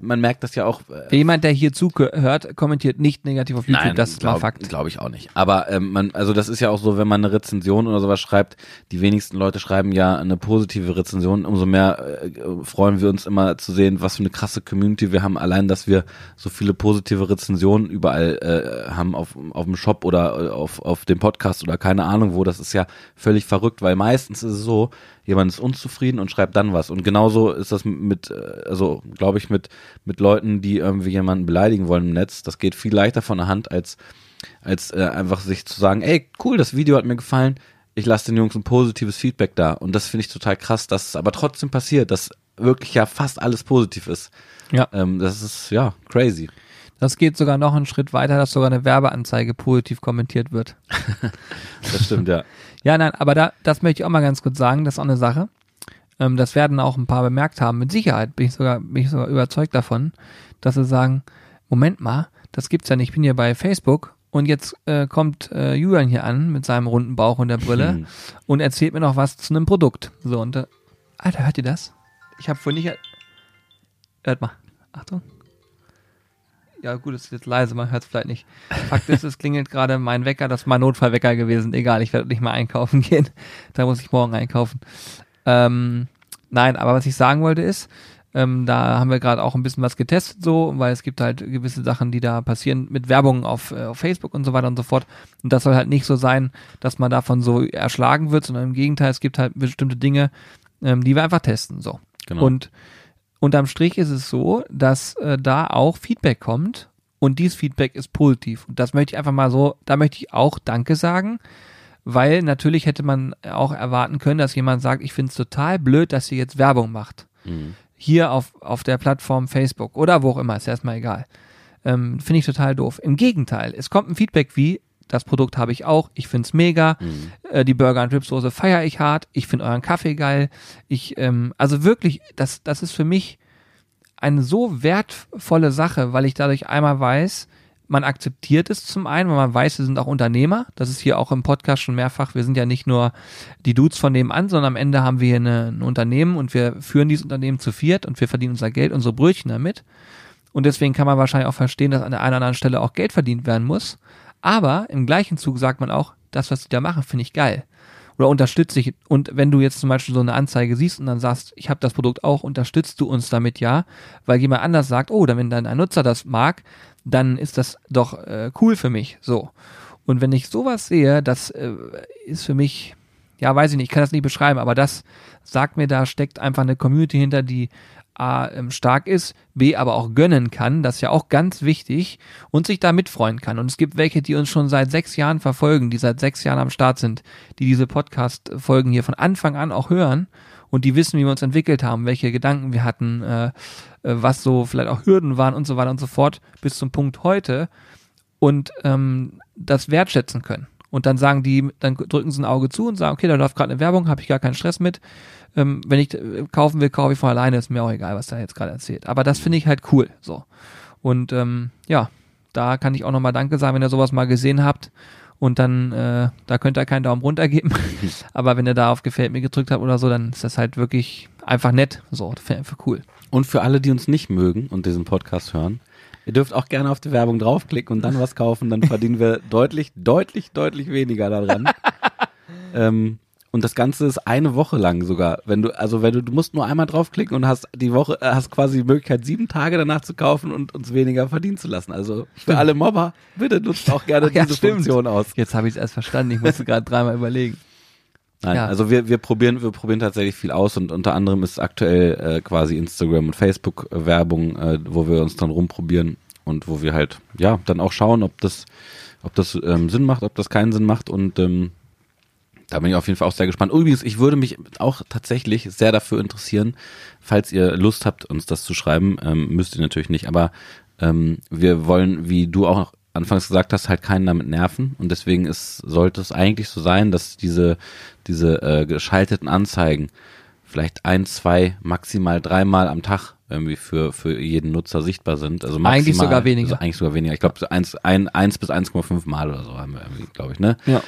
man merkt das ja auch. Äh, Jemand, der hier zuhört, kommentiert nicht negativ auf YouTube, nein, das ist glaub, mal Fakt. Glaube ich auch nicht. Aber ähm, man, also das ist ja auch so, wenn man eine Rezension oder sowas schreibt, die wenigsten Leute schreiben ja eine positive Rezension. Umso mehr äh, freuen wir uns immer zu sehen, was für eine krasse Community wir haben. Allein, dass wir so viele positive Rezensionen überall äh, haben auf, auf dem Shop oder äh, auf, auf dem Podcast oder keine Ahnung wo. Das ist ja völlig verrückt, weil meistens ist es so, jemand ist unzufrieden und schreibt dann was. Und genauso ist das mit, äh, also glaube ich, mit, mit Leuten, die irgendwie jemanden beleidigen wollen im Netz. Das geht viel leichter von der Hand, als, als äh, einfach sich zu sagen, ey, cool, das Video hat mir gefallen, ich lasse den Jungs ein positives Feedback da. Und das finde ich total krass, dass es aber trotzdem passiert, dass wirklich ja fast alles positiv ist. Ja. Ähm, das ist ja crazy. Das geht sogar noch einen Schritt weiter, dass sogar eine Werbeanzeige positiv kommentiert wird. Das stimmt, ja. Ja, nein, aber da, das möchte ich auch mal ganz kurz sagen, das ist auch eine Sache. Ähm, das werden auch ein paar bemerkt haben. Mit Sicherheit bin ich sogar, bin ich sogar überzeugt davon, dass sie sagen, Moment mal, das gibt's ja nicht. Ich bin hier bei Facebook und jetzt äh, kommt äh, Julian hier an mit seinem runden Bauch und der Brille Hm. und erzählt mir noch was zu einem Produkt. So, und äh, Alter, hört ihr das? Ich habe vorhin nicht. Hört mal. Achtung. Ja, gut, es ist jetzt leise, man hört es vielleicht nicht. Fakt ist, es klingelt gerade mein Wecker, das ist mein Notfallwecker gewesen. Egal, ich werde nicht mal einkaufen gehen. Da muss ich morgen einkaufen. Ähm, nein, aber was ich sagen wollte ist, ähm, da haben wir gerade auch ein bisschen was getestet, so, weil es gibt halt gewisse Sachen, die da passieren mit Werbung auf, äh, auf Facebook und so weiter und so fort. Und das soll halt nicht so sein, dass man davon so erschlagen wird, sondern im Gegenteil, es gibt halt bestimmte Dinge, ähm, die wir einfach testen, so. Genau. Und unterm Strich ist es so, dass äh, da auch Feedback kommt und dieses Feedback ist positiv. Und das möchte ich einfach mal so, da möchte ich auch Danke sagen, weil natürlich hätte man auch erwarten können, dass jemand sagt, ich finde es total blöd, dass ihr jetzt Werbung macht. Mhm. Hier auf, auf der Plattform Facebook oder wo auch immer, ist erstmal egal. Ähm, finde ich total doof. Im Gegenteil, es kommt ein Feedback wie, das Produkt habe ich auch, ich finde es mega, Mhm. äh, die Burger und Ripsoße feiere ich hart, ich finde euren Kaffee geil. Ich, ähm, also wirklich, das, das ist für mich eine so wertvolle Sache, weil ich dadurch einmal weiß, man akzeptiert es zum einen, weil man weiß, wir sind auch Unternehmer. Das ist hier auch im Podcast schon mehrfach. Wir sind ja nicht nur die Dudes von nebenan, sondern am Ende haben wir hier eine, ein Unternehmen und wir führen dieses Unternehmen zu viert und wir verdienen unser Geld, unsere Brötchen damit. Und deswegen kann man wahrscheinlich auch verstehen, dass an der einen oder anderen Stelle auch Geld verdient werden muss. Aber im gleichen Zug sagt man auch, das, was die da machen, finde ich geil. Oder unterstütze ich. Und wenn du jetzt zum Beispiel so eine Anzeige siehst und dann sagst, ich habe das Produkt auch, unterstützt du uns damit ja, weil jemand anders sagt, oh, dann wenn dann ein Nutzer das mag, dann ist das doch äh, cool für mich. So. Und wenn ich sowas sehe, das äh, ist für mich, ja, weiß ich nicht, ich kann das nicht beschreiben, aber das sagt mir, da steckt einfach eine Community hinter, die A, ähm, stark ist, B, aber auch gönnen kann, das ist ja auch ganz wichtig und sich da mitfreuen kann. Und es gibt welche, die uns schon seit sechs Jahren verfolgen, die seit sechs Jahren am Start sind, die diese Podcast-Folgen hier von Anfang an auch hören und die wissen, wie wir uns entwickelt haben, welche Gedanken wir hatten, äh, äh, was so vielleicht auch Hürden waren und so weiter und so fort, bis zum Punkt heute und ähm, das wertschätzen können. Und dann sagen die, dann drücken sie ein Auge zu und sagen, okay, da läuft gerade eine Werbung, habe ich gar keinen Stress mit. Ähm, wenn ich äh, kaufen will, kaufe ich von alleine, ist mir auch egal, was da jetzt gerade erzählt. Aber das finde ich halt cool. So. Und ähm, ja, da kann ich auch nochmal Danke sagen, wenn ihr sowas mal gesehen habt. Und dann, äh, da könnt ihr keinen Daumen runter geben. Aber wenn ihr da auf Gefällt mir gedrückt habt oder so, dann ist das halt wirklich einfach nett. So, für, für cool. Und für alle, die uns nicht mögen und diesen Podcast hören, ihr dürft auch gerne auf die Werbung draufklicken und dann was kaufen, dann verdienen wir deutlich, deutlich, deutlich weniger daran. ähm, und das Ganze ist eine Woche lang sogar. Wenn du, also wenn du, du musst nur einmal draufklicken und hast die Woche, äh, hast quasi die Möglichkeit, sieben Tage danach zu kaufen und uns weniger verdienen zu lassen. Also für alle Mobber, bitte nutzt auch gerne Ach ja, diese stimmt. Funktion aus. Jetzt habe ich es erst verstanden. Ich musste gerade dreimal überlegen. Nein, Ja. also wir, wir probieren, wir probieren tatsächlich viel aus und unter anderem ist aktuell äh, quasi Instagram und Facebook äh, Werbung, äh, wo wir uns dann rumprobieren und wo wir halt, ja, dann auch schauen, ob das, ob das ähm, Sinn macht, ob das keinen Sinn macht und ähm, da bin ich auf jeden Fall auch sehr gespannt. Übrigens, ich würde mich auch tatsächlich sehr dafür interessieren, falls ihr Lust habt, uns das zu schreiben, ähm, müsst ihr natürlich nicht, aber ähm, wir wollen, wie du auch anfangs gesagt hast, halt keinen damit nerven und deswegen ist, sollte es eigentlich so sein, dass diese, diese äh, geschalteten Anzeigen vielleicht ein, zwei, maximal dreimal am Tag irgendwie für, für jeden Nutzer sichtbar sind. Also maximal, Eigentlich sogar weniger. Also eigentlich sogar weniger. Ich glaube, eins, ein, eins bis 1,5 Mal oder so haben wir irgendwie, glaube ich, ne? Ja.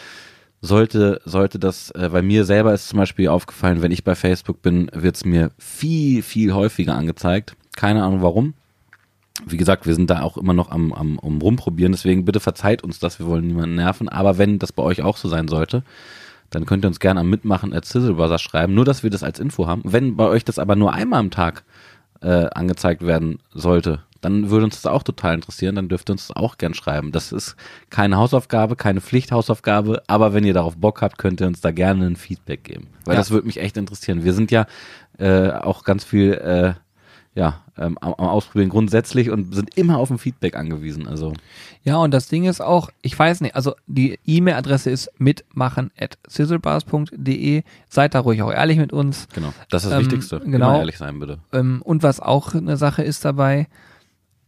sollte, sollte das, äh, bei mir selber ist zum Beispiel aufgefallen, wenn ich bei Facebook bin, wird es mir viel, viel häufiger angezeigt. Keine Ahnung warum. Wie gesagt, wir sind da auch immer noch am, am um rumprobieren, deswegen bitte verzeiht uns das, wir wollen niemanden nerven. Aber wenn das bei euch auch so sein sollte, dann könnt ihr uns gerne am Mitmachen at Sizzlebuzzer schreiben, nur dass wir das als Info haben. Wenn bei euch das aber nur einmal am Tag äh, angezeigt werden sollte, dann würde uns das auch total interessieren, dann dürft ihr uns das auch gern schreiben. Das ist keine Hausaufgabe, keine Pflichthausaufgabe, aber wenn ihr darauf Bock habt, könnt ihr uns da gerne ein Feedback geben. Weil Ja. das würde mich echt interessieren. Wir sind ja äh, auch ganz viel äh, ja, ähm, am, am Ausprobieren grundsätzlich und sind immer auf ein Feedback angewiesen. Also Ja, und das Ding ist auch, ich weiß nicht, also die E-Mail-Adresse ist mitmachen at sizzlebars.de. Seid da ruhig auch ehrlich mit uns. genau, das ist das Ähm, Wichtigste. genau. Immer ehrlich sein, bitte. Ähm, und was auch eine Sache ist dabei,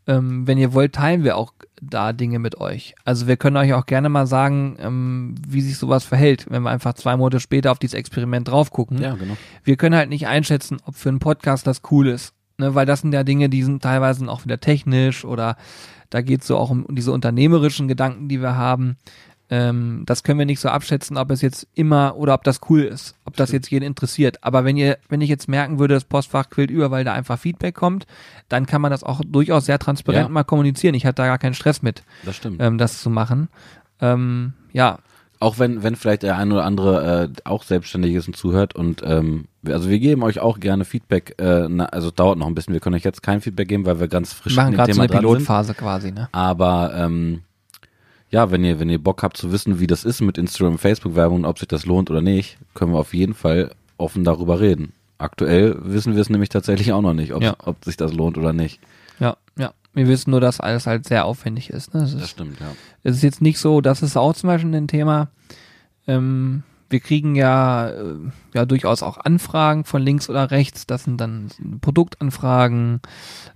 ähm, wenn ihr wollt, teilen wir auch da Dinge mit euch. Also wir können euch auch gerne mal sagen, ähm, wie sich sowas verhält, wenn wir einfach zwei Monate später auf dieses Experiment drauf gucken. Ja, genau. Wir können halt nicht einschätzen, ob für einen Podcast das cool ist. Ne, weil das sind ja Dinge, die sind teilweise auch wieder technisch oder da geht es so auch um diese unternehmerischen Gedanken, die wir haben. Ähm, das können wir nicht so abschätzen, ob es jetzt immer oder ob das cool ist, ob das jetzt jeden interessiert. Aber wenn ihr, wenn ich jetzt merken würde, das Postfach quillt über, weil da einfach Feedback kommt, dann kann man das auch durchaus sehr transparent Ja. mal kommunizieren. Ich hatte da gar keinen Stress mit, Das stimmt. ähm, das zu machen. Ähm, ja, Auch wenn, wenn vielleicht der ein oder andere äh, auch selbstständig ist und zuhört und ähm, also wir geben euch auch gerne Feedback, äh, na, also es dauert noch ein bisschen, wir können euch jetzt kein Feedback geben, weil wir ganz frisch wir machen gerade so eine. Pilotphase quasi, ne? Aber ähm, ja, wenn ihr, wenn ihr Bock habt zu wissen, wie das ist mit Instagram, Facebook-Werbung und ob sich das lohnt oder nicht, können wir auf jeden Fall offen darüber reden. Aktuell wissen wir es nämlich tatsächlich auch noch nicht, ob, Ja. ob sich das lohnt oder nicht. Ja, ja. Wir wissen nur, dass alles halt sehr aufwendig ist. Ne? Es Das ist stimmt, ja. es ist jetzt nicht so, das ist auch zum Beispiel ein Thema. Ähm, wir kriegen ja, äh, ja durchaus auch Anfragen von links oder rechts. Das sind dann Produktanfragen.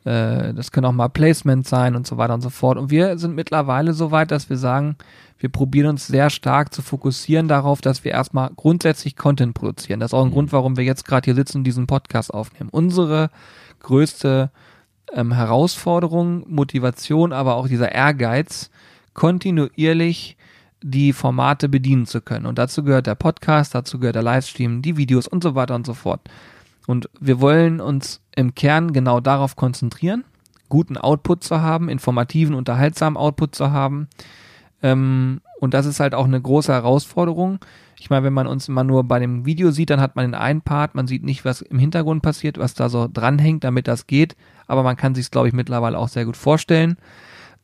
Äh, das können auch mal Placements sein und so weiter und so fort. Und wir sind mittlerweile so weit, dass wir sagen, wir probieren uns sehr stark zu fokussieren darauf, dass wir erstmal grundsätzlich Content produzieren. Das ist auch ein Grund, warum wir jetzt gerade hier sitzen und diesen Podcast aufnehmen. Unsere größte ähm, Herausforderung, Motivation, aber auch dieser Ehrgeiz, kontinuierlich die Formate bedienen zu können. Und dazu gehört der Podcast, dazu gehört der Livestream, die Videos und so weiter und so fort. Und wir wollen uns im Kern genau darauf konzentrieren, guten Output zu haben, informativen, unterhaltsamen Output zu haben. Ähm, und das ist halt auch eine große Herausforderung. Ich meine, wenn man uns immer nur bei dem Video sieht, dann hat man den einen Part, man sieht nicht, was im Hintergrund passiert, was da so dranhängt, damit das geht. Aber man kann sich glaube ich, mittlerweile auch sehr gut vorstellen,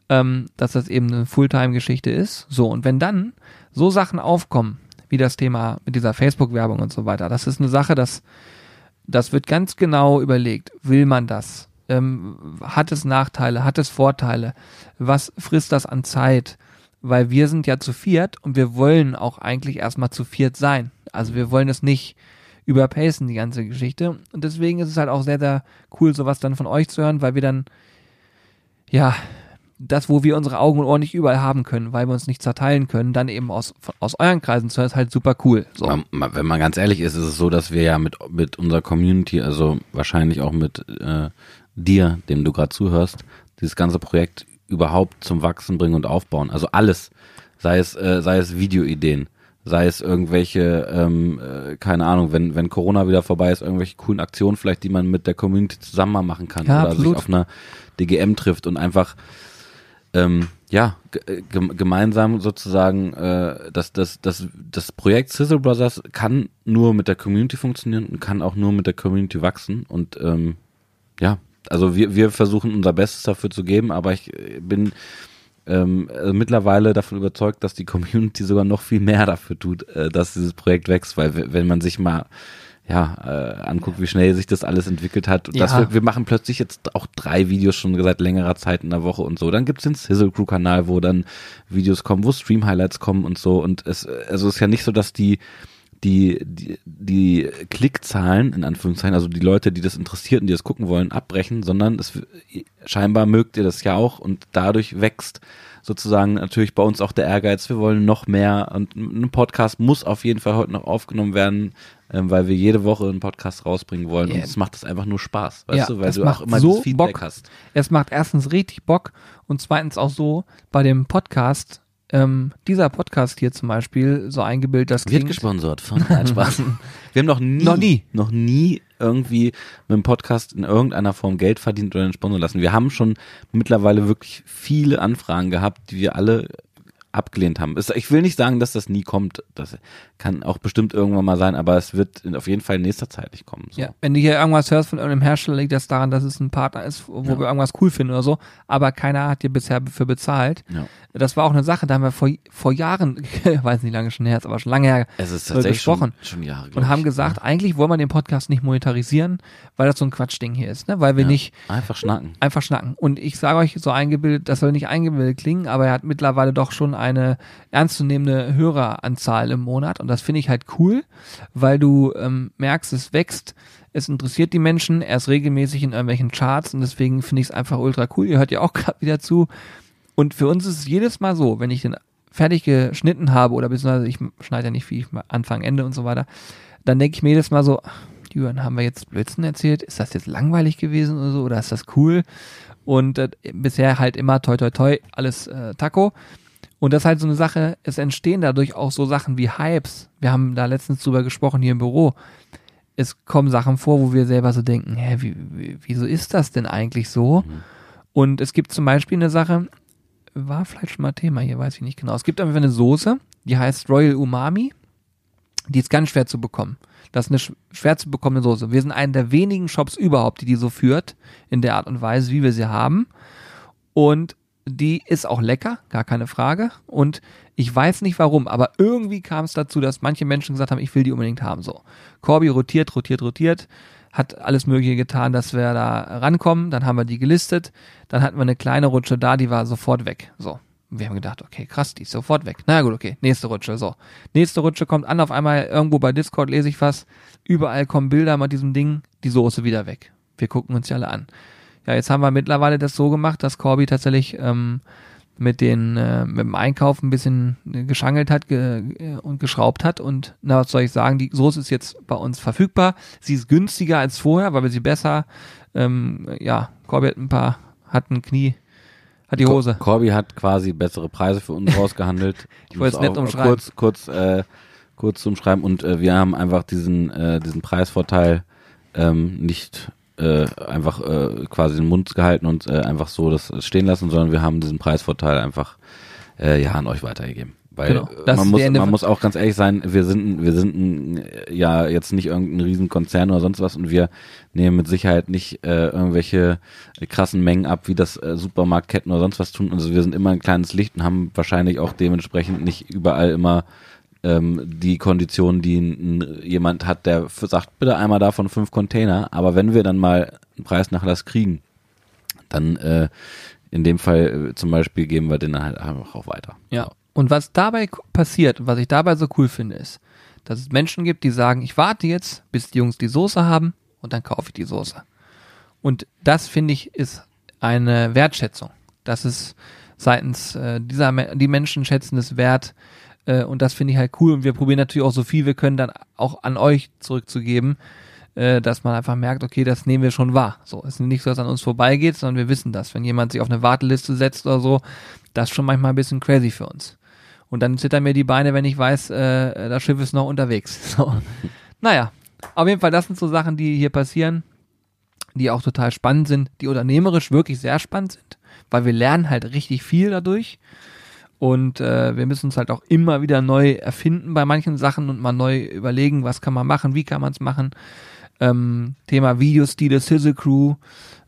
ähm, dass das eben eine Fulltime-Geschichte ist. So, und wenn dann so Sachen aufkommen, wie das Thema mit dieser Facebook-Werbung und so weiter, das ist eine Sache, das, das wird ganz genau überlegt. Will man das? Ähm, hat es Nachteile? Hat es Vorteile? Was frisst das an Zeit? Weil wir sind ja zu viert und wir wollen auch eigentlich erstmal zu viert sein. Also wir wollen es nicht überpacen, die ganze Geschichte. Und deswegen ist es halt auch sehr, sehr cool, sowas dann von euch zu hören, weil wir dann, ja, das, wo wir unsere Augen und Ohren nicht überall haben können, weil wir uns nicht zerteilen können, dann eben aus, von- aus euren Kreisen zu hören, ist halt super cool. So. Wenn man ganz ehrlich ist, ist es so, dass wir ja mit, mit unserer Community, also wahrscheinlich auch mit äh, dir, dem du gerade zuhörst, dieses ganze Projekt überhaupt zum Wachsen bringen und aufbauen. Also alles, sei es, äh, sei es Videoideen, sei es irgendwelche, ähm, äh, keine Ahnung, wenn, wenn Corona wieder vorbei ist, irgendwelche coolen Aktionen vielleicht, die man mit der Community zusammen mal machen kann Ja, oder absolut. sich auf einer DGM trifft und einfach ähm, ja, äh, gem- gemeinsam sozusagen, äh, das, das, das, das Projekt Sizzle Brothers kann nur mit der Community funktionieren und kann auch nur mit der Community wachsen. Und ähm, ja, also wir, wir versuchen unser Bestes dafür zu geben, aber ich äh, bin ähm, äh, mittlerweile davon überzeugt, dass die Community sogar noch viel mehr dafür tut, äh, dass dieses Projekt wächst, weil wenn man sich mal ja, äh, anguckt, wie schnell sich das alles entwickelt hat. Und das Ja. wir, wir machen plötzlich jetzt auch drei Videos schon seit längerer Zeit in der Woche und so. Dann gibt's den Sizzle Crew Kanal, wo dann Videos kommen, wo Stream Highlights kommen und so. Und es, also es ist ja nicht so, dass die, die, die, die Klickzahlen, in Anführungszeichen, also die Leute, die das interessiert und die das gucken wollen, abbrechen, sondern es, scheinbar mögt ihr das ja auch und dadurch wächst sozusagen natürlich bei uns auch der Ehrgeiz, wir wollen noch mehr und ein Podcast muss auf jeden Fall heute noch aufgenommen werden, ähm, weil wir jede Woche einen Podcast rausbringen wollen Ja. und es macht das einfach nur Spaß, weißt Ja, du, weil du auch immer so dieses Feedback Bock. hast. Es macht erstens richtig Bock und zweitens auch so bei dem Podcast, ähm, dieser Podcast hier zum Beispiel, so eingebildet, das Wird klingt. gesponsert von Nein, Spaß. Wir haben noch nie, Noch nie. noch nie irgendwie mit dem Podcast in irgendeiner Form Geld verdient oder einen Sponsor lassen. Wir haben schon mittlerweile wirklich viele Anfragen gehabt, die wir alle abgelehnt haben. Ich will nicht sagen, dass das nie kommt. Das kann auch bestimmt irgendwann mal sein, aber es wird auf jeden Fall in nächster Zeit nicht kommen. So. Ja, wenn du hier irgendwas hörst von irgendeinem Hersteller, liegt das daran, dass es ein Partner ist, wo Ja. wir irgendwas cool finden oder so, aber keiner hat dir bisher für bezahlt. Ja. Das war auch eine Sache, da haben wir vor, vor Jahren, ich weiß nicht, lange schon her, aber schon lange her, Es ist tatsächlich gesprochen. schon, schon Jahre, und haben gesagt, eigentlich wollen wir den Podcast nicht monetarisieren, weil das so ein Quatschding hier ist, ne? weil wir Ja. nicht Einfach schnacken. einfach schnacken. Und ich sage euch so eingebildet, das soll nicht eingebildet klingen, aber er hat mittlerweile doch schon eine ernstzunehmende Höreranzahl im Monat und das finde ich halt cool, weil du ähm, merkst, es wächst, es interessiert die Menschen, er ist regelmäßig in irgendwelchen Charts und deswegen finde ich es einfach ultra cool. Ihr hört ja auch gerade wieder zu. Und für uns ist es jedes Mal so, wenn ich den fertig geschnitten habe oder beziehungsweise ich schneide ja nicht viel, Anfang, Ende und so weiter, dann denke ich mir jedes Mal so, Jürgen, haben wir jetzt Blödsinn erzählt? Ist das jetzt langweilig gewesen oder so? Oder ist das cool? Und äh, bisher halt immer toi toi toi, alles äh, Taco. Und das ist halt so eine Sache, es entstehen dadurch auch so Sachen wie Hypes. Wir haben da letztens drüber gesprochen hier im Büro. Es kommen Sachen vor, wo wir selber so denken, hä, wie, wie, wieso ist das denn eigentlich so? Mhm. Und es gibt zum Beispiel eine Sache, war vielleicht schon mal Thema hier, weiß ich nicht genau. Es gibt einfach eine Soße, die heißt Royal Umami. Die ist ganz schwer zu bekommen. Das ist eine schwer zu bekommene Soße. Wir sind einer der wenigen Shops überhaupt, die die so führt, in der Art und Weise, wie wir sie haben. Und die ist auch lecker, gar keine Frage. Und ich weiß nicht warum, aber irgendwie kam es dazu, dass manche Menschen gesagt haben, ich will die unbedingt haben. So. Corby rotiert, rotiert, rotiert, hat alles Mögliche getan, dass wir da rankommen. Dann haben wir die gelistet. Dann hatten wir eine kleine Rutsche da, die war sofort weg. So wir haben gedacht, okay, krass, die ist sofort weg. Na gut, okay, nächste Rutsche, so. Nächste Rutsche kommt an, auf einmal irgendwo bei Discord lese ich was, überall kommen Bilder mit diesem Ding, die Soße wieder weg. Wir gucken uns die alle an. Ja, jetzt haben wir mittlerweile das so gemacht, dass Corby tatsächlich ähm, mit den äh, mit dem Einkauf ein bisschen geschangelt hat ge äh, und geschraubt hat und na was soll ich sagen, die Soße ist jetzt bei uns verfügbar. Sie ist günstiger als vorher, weil wir sie besser ähm, ja, Corby hat ein paar hat ein Knie hat die Hose. Corby hat quasi bessere Preise für uns rausgehandelt. ich wollte es nett umschreiben. Kurz, kurz, äh, kurz zum Schreiben und äh, wir haben einfach diesen, äh, diesen Preisvorteil ähm, nicht äh, einfach äh, quasi den Mund gehalten und äh, einfach so das stehen lassen, sondern wir haben diesen Preisvorteil einfach äh, ja an euch weitergegeben. Weil genau. man, muss, man muss auch ganz ehrlich sein, wir sind, wir sind ein, ja jetzt nicht irgendein Riesenkonzern oder sonst was und wir nehmen mit Sicherheit nicht äh, irgendwelche krassen Mengen ab, wie das äh, Supermarktketten oder sonst was tun. Also wir sind immer ein kleines Licht und haben wahrscheinlich auch dementsprechend nicht überall immer ähm, die Konditionen, die jemand hat, der sagt, bitte einmal davon fünf Container. Aber wenn wir dann mal einen Preisnachlass kriegen, dann äh, in dem Fall äh, zum Beispiel geben wir den halt einfach auch weiter. Ja. Und was dabei passiert, was ich dabei so cool finde, ist, dass es Menschen gibt, die sagen, ich warte jetzt, bis die Jungs die Soße haben und dann kaufe ich die Soße. Und das finde ich ist eine Wertschätzung. Das ist seitens äh, dieser die Menschen schätzen es wert äh, und das finde ich halt cool und wir probieren natürlich auch so viel wir können dann auch an euch zurückzugeben, äh, dass man einfach merkt, okay, das nehmen wir schon wahr. So, es ist nicht so, dass an uns vorbeigeht, sondern wir wissen das. Wenn jemand sich auf eine Warteliste setzt oder so, das ist schon manchmal ein bisschen crazy für uns. Und dann zittern mir die Beine, wenn ich weiß, äh, das Schiff ist noch unterwegs. So. Naja, auf jeden Fall, das sind so Sachen, die hier passieren, die auch total spannend sind, die unternehmerisch wirklich sehr spannend sind, weil wir lernen halt richtig viel dadurch. Und äh, wir müssen uns halt auch immer wieder neu erfinden bei manchen Sachen und mal neu überlegen, was kann man machen, wie kann man es machen. Ähm, Thema Videostile, Sizzle Crew,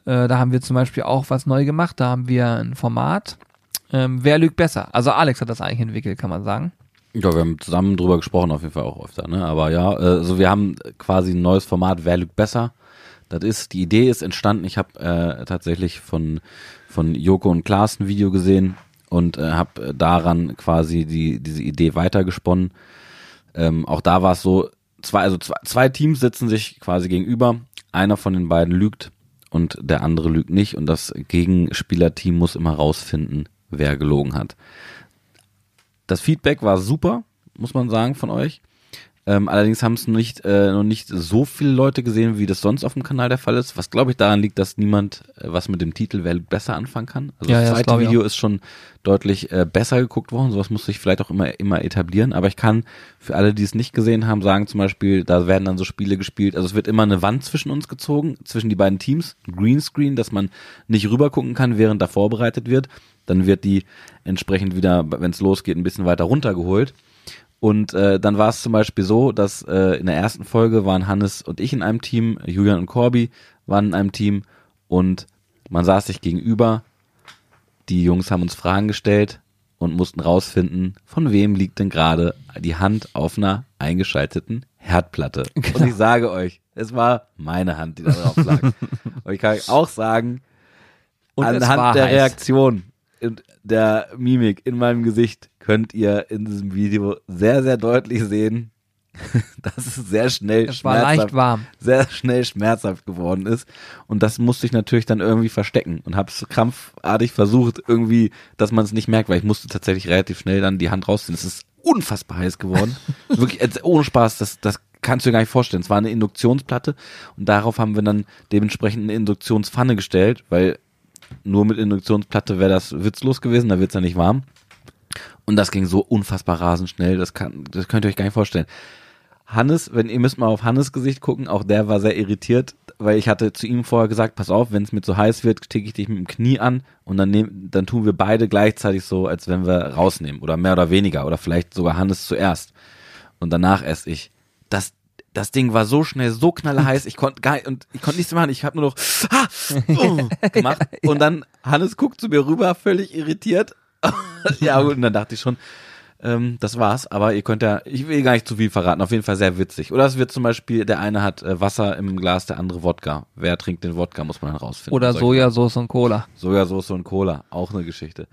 äh, da haben wir zum Beispiel auch was neu gemacht. Da haben wir ein Format, ähm, wer lügt besser? Also Alex hat das eigentlich entwickelt, kann man sagen. Ja, wir haben zusammen drüber gesprochen, auf jeden Fall auch öfter, ne? Aber ja, äh, also wir haben quasi ein neues Format, wer lügt besser? Das ist, die Idee ist entstanden. Ich habe äh, tatsächlich von, von Joko und Klaas ein Video gesehen und äh, habe daran quasi die, diese Idee weitergesponnen. Ähm, auch da war es so, zwei, also zwei, zwei Teams sitzen sich quasi gegenüber. Einer von den beiden lügt und der andere lügt nicht und das Gegenspielerteam muss immer rausfinden, wer gelogen hat. Das Feedback war super, muss man sagen, von euch. Ähm, allerdings haben es nicht, äh, noch nicht so viele Leute gesehen, wie das sonst auf dem Kanal der Fall ist. Was glaube ich daran liegt, dass niemand äh, was mit dem Titel Wer besser anfangen kann. Also ja, das zweite ja, das Video ist schon deutlich äh, besser geguckt worden. Sowas muss sich vielleicht auch immer immer etablieren. Aber ich kann für alle, die es nicht gesehen haben, sagen zum Beispiel, da werden dann so Spiele gespielt. Also es wird immer eine Wand zwischen uns gezogen, zwischen die beiden Teams, Greenscreen, dass man nicht rüber gucken kann, während da vorbereitet wird. Dann wird die entsprechend wieder, wenn es losgeht, ein bisschen weiter runtergeholt. Und äh, dann war es zum Beispiel so, dass äh, in der ersten Folge waren Hannes und ich in einem Team, Julian und Corby waren in einem Team und man saß sich gegenüber. Die Jungs haben uns Fragen gestellt und mussten rausfinden, von wem liegt denn gerade die Hand auf einer eingeschalteten Herdplatte. Genau. Und ich sage euch, es war meine Hand, die da drauf lag. und ich kann euch auch sagen, und anhand der heiß. Reaktion der Mimik in meinem Gesicht könnt ihr in diesem Video sehr, sehr deutlich sehen, dass es sehr schnell Es warm. sehr schnell schmerzhaft geworden ist. Und das musste ich natürlich dann irgendwie verstecken und habe es krampfartig versucht, irgendwie, dass man es nicht merkt, weil ich musste tatsächlich relativ schnell dann die Hand rausziehen. Es ist unfassbar heiß geworden. Wirklich, ohne Spaß, das, das kannst du dir gar nicht vorstellen. Es war eine Induktionsplatte und darauf haben wir dann dementsprechend eine Induktionspfanne gestellt, weil nur mit Induktionsplatte wäre das witzlos gewesen, da wird's ja nicht warm. Und das ging so unfassbar rasend schnell, das, kann, das könnt ihr euch gar nicht vorstellen. Hannes, wenn ihr müsst mal auf Hannes Gesicht gucken, auch der war sehr irritiert, weil ich hatte zu ihm vorher gesagt, pass auf, wenn es mir zu heiß wird, stecke ich dich mit dem Knie an und dann nehm, dann tun wir beide gleichzeitig so, als wenn wir rausnehmen oder mehr oder weniger oder vielleicht sogar Hannes zuerst und danach erst ich. Das das Ding war so schnell, so knallheiß, ich konnte gar und ich konnte nichts machen, ich habe nur noch ah, uh, gemacht und dann Hannes guckt zu mir rüber, völlig irritiert. ja, und dann dachte ich schon, ähm, das war's, aber ihr könnt ja, ich will gar nicht zu viel verraten, auf jeden Fall sehr witzig. Oder es wird zum Beispiel, der eine hat äh, Wasser im Glas, der andere Wodka. Wer trinkt den Wodka, muss man dann rausfinden. Oder Sojasauce und Cola. Sojasauce und Cola, auch eine Geschichte.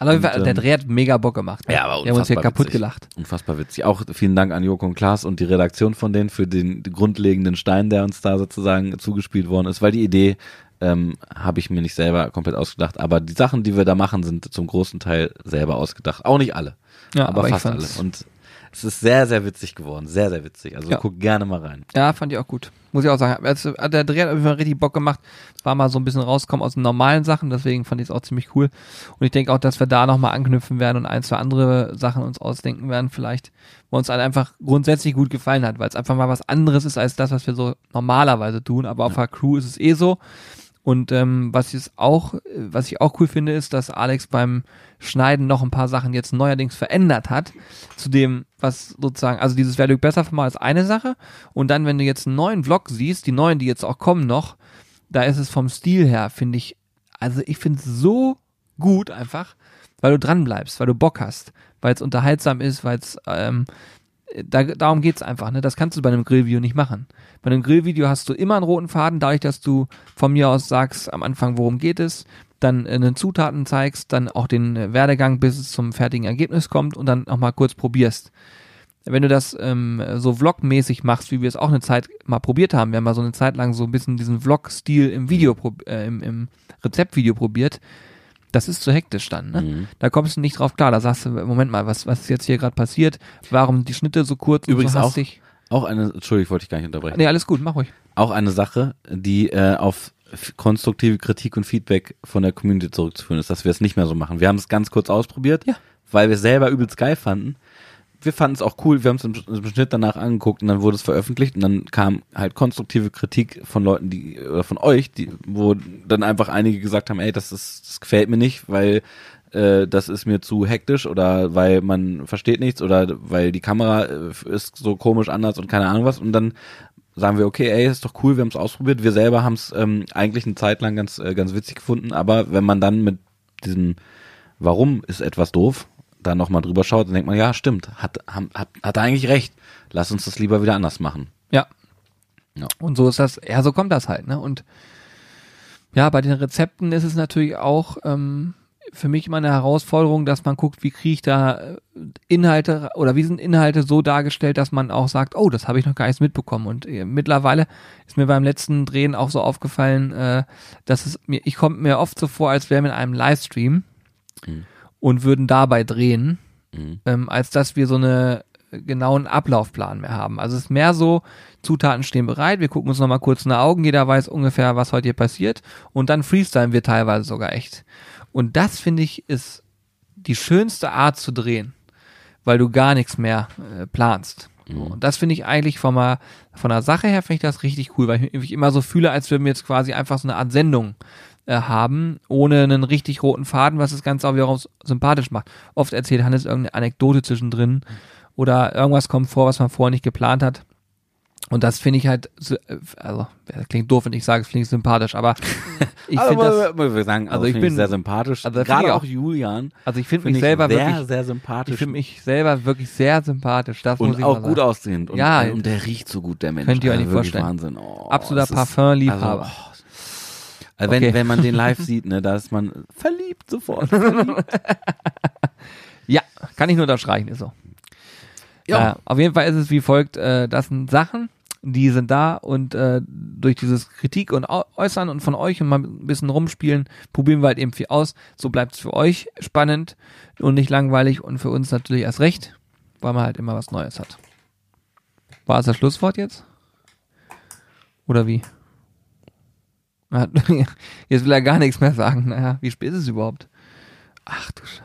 Aber Und, der ähm, Dreh hat mega Bock gemacht. Ja, aber Wir haben uns hier unfassbar kaputt witzig. gelacht. Unfassbar witzig. Auch vielen Dank an Joko und Klaas und die Redaktion von denen für den grundlegenden Stein, der uns da sozusagen zugespielt worden ist, weil die Idee ähm, habe ich mir nicht selber komplett ausgedacht, aber die Sachen, die wir da machen, sind zum großen Teil selber ausgedacht. Auch nicht alle, Ja, aber, aber fast alle. Und es ist sehr, sehr witzig geworden. Sehr, sehr witzig. Also Ja. guck gerne mal rein. Ja, fand ich auch gut. Muss ich auch sagen. Also, der Dreh hat auf jeden Fall richtig Bock gemacht. War mal so ein bisschen rauskommen aus den normalen Sachen, deswegen fand ich es auch ziemlich cool. Und ich denke auch, dass wir da nochmal anknüpfen werden und ein, zwei andere Sachen uns ausdenken werden, vielleicht, wo uns halt einfach grundsätzlich gut gefallen hat, weil es einfach mal was anderes ist als das, was wir so normalerweise tun. Aber auf der Crew ist es eh so. Und ähm, was ich auch, was ich auch cool finde, ist, dass Alex beim Schneiden noch ein paar Sachen jetzt neuerdings verändert hat. Zu dem, was sozusagen, also dieses Werdet besser Format ist eine Sache. Und dann, wenn du jetzt einen neuen Vlog siehst, die neuen, die jetzt auch kommen noch, da ist es vom Stil her, finde ich, also ich finde es so gut einfach, weil du dran bleibst, weil du Bock hast, weil es unterhaltsam ist, weil es ähm, da, darum geht's einfach, ne? Das kannst du bei einem Grillvideo nicht machen. Bei einem Grillvideo hast du immer einen roten Faden, dadurch, dass du von mir aus sagst am Anfang, worum geht es, dann äh, einen Zutaten zeigst, dann auch den äh, Werdegang, bis es zum fertigen Ergebnis kommt und dann noch mal kurz probierst. Wenn du das ähm, so vlogmäßig machst, wie wir es auch eine Zeit mal probiert haben, wir haben mal so eine Zeit lang so ein bisschen diesen Vlog-Stil im Video, äh, im, im Rezeptvideo probiert, das ist zu hektisch dann, ne? Mhm. Da kommst du nicht drauf klar. Da sagst du, Moment mal, was, was ist jetzt hier gerade passiert? Warum die Schnitte so kurz Übrigens und so auch- hastig? Auch eine, Entschuldigung, wollte ich gar nicht unterbrechen. Nee, alles gut, mach ruhig. Auch eine Sache, die äh, auf konstruktive Kritik und Feedback von der Community zurückzuführen ist, dass wir es nicht mehr so machen. Wir haben es ganz kurz ausprobiert, Ja. weil wir es selber übelst geil fanden. Wir fanden es auch cool, wir haben es im, im Schnitt danach angeguckt und dann wurde es veröffentlicht und dann kam halt konstruktive Kritik von Leuten, die oder von euch, die, wo dann einfach einige gesagt haben, ey, das ist, das gefällt mir nicht, weil äh, das ist mir zu hektisch oder weil man versteht nichts oder weil die Kamera äh, ist so komisch anders und keine Ahnung was und dann sagen wir, okay, ey, ist doch cool, wir haben es ausprobiert. Wir selber haben es ähm, eigentlich eine Zeit lang ganz, äh, ganz witzig gefunden, aber wenn man dann mit diesem Warum ist etwas doof, da nochmal drüber schaut, dann denkt man, ja, stimmt, hat, hat, hat er eigentlich recht. Lass uns das lieber wieder anders machen. Ja. Ja. Und so ist das, ja, so kommt das halt, ne? Und ja, bei den Rezepten ist es natürlich auch ähm, für mich immer eine Herausforderung, dass man guckt, wie kriege ich da äh, Inhalte oder wie sind Inhalte so dargestellt, dass man auch sagt, oh, das habe ich noch gar nicht mitbekommen. Und äh, mittlerweile ist mir beim letzten Drehen auch so aufgefallen, äh, dass es mir, ich komme mir oft so vor, als wären wir in einem Livestream Mhm. Und würden dabei drehen Mhm. ähm, als dass wir so eine äh, genauen Ablaufplan mehr haben. Also es ist mehr so, Zutaten stehen bereit, wir gucken uns nochmal kurz in die Augen, jeder weiß ungefähr, was heute hier passiert und dann freestylen wir teilweise sogar echt. Und das finde ich ist die schönste Art zu drehen, weil du gar nichts mehr äh, planst. So, Und das finde ich eigentlich von, der, von der Sache her finde ich das richtig cool, weil ich mich immer so fühle, als würden wir jetzt quasi einfach so eine Art Sendung äh, haben, ohne einen richtig roten Faden, was das Ganze auch wiederum sympathisch macht. Oft erzählt Hannes irgendeine Anekdote zwischendrin oder irgendwas kommt vor, was man vorher nicht geplant hat. Und das finde ich halt, so- äh, also, das klingt doof, wenn ich sage, es finde ich sympathisch, aber ich finde das, wir- wir- sagen, also also ich ich bin sehr sympathisch. also Gerade ich auch auch- Julian also ich finde finde mich ich selber sehr, wirklich, sehr ich sympathisch finde mich selber wirklich sehr sympathisch. Das muss und ich auch gut aussehend. Und, Ja, und der riecht so gut, der Mensch. könnt ihr euch Also nicht wirklich vorstellen. Wahnsinn. Oh, Absoluter Parfümliebhaber. Also, oh, Also wenn, Okay. wenn man den live sieht, ne, da ist man verliebt sofort. Ja, kann ich nur unterstreichen, ist so. Ja. Äh, auf jeden Fall ist es wie folgt, äh, das sind Sachen, die sind da und äh, durch dieses Kritik und Äußern und von euch und mal ein bisschen rumspielen, probieren wir halt eben viel aus. So bleibt es für euch spannend und nicht langweilig und für uns natürlich erst recht, weil man halt immer was Neues hat. War es das Schlusswort jetzt? Oder wie? Jetzt will er gar nichts mehr sagen. Naja, wie spät ist es überhaupt? Ach du Scheiße.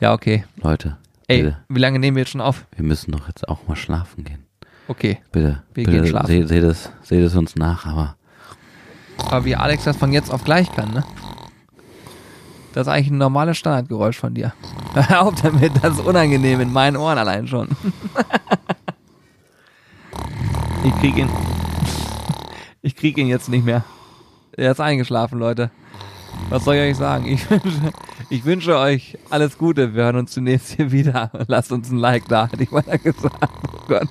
Ja, okay. Leute, Ey, bitte, wie lange nehmen wir jetzt schon auf? wir müssen doch jetzt auch mal schlafen gehen. Okay. Bitte, Wir bitte gehen schlafen. Seht, seht, es, seht es uns nach, aber Aber wie Alex das von jetzt auf gleich kann, ne? Das ist eigentlich ein normales Standardgeräusch von dir. Hör auf damit, das ist unangenehm in meinen Ohren allein schon. ich krieg ihn. Ich krieg ihn jetzt nicht mehr. Er ist eingeschlafen, Leute. Was soll ich euch sagen? Ich wünsche, ich wünsche euch alles Gute. Wir hören uns zunächst hier wieder. Lasst uns ein Like da, hätte ich mal gesagt. Oh Gott.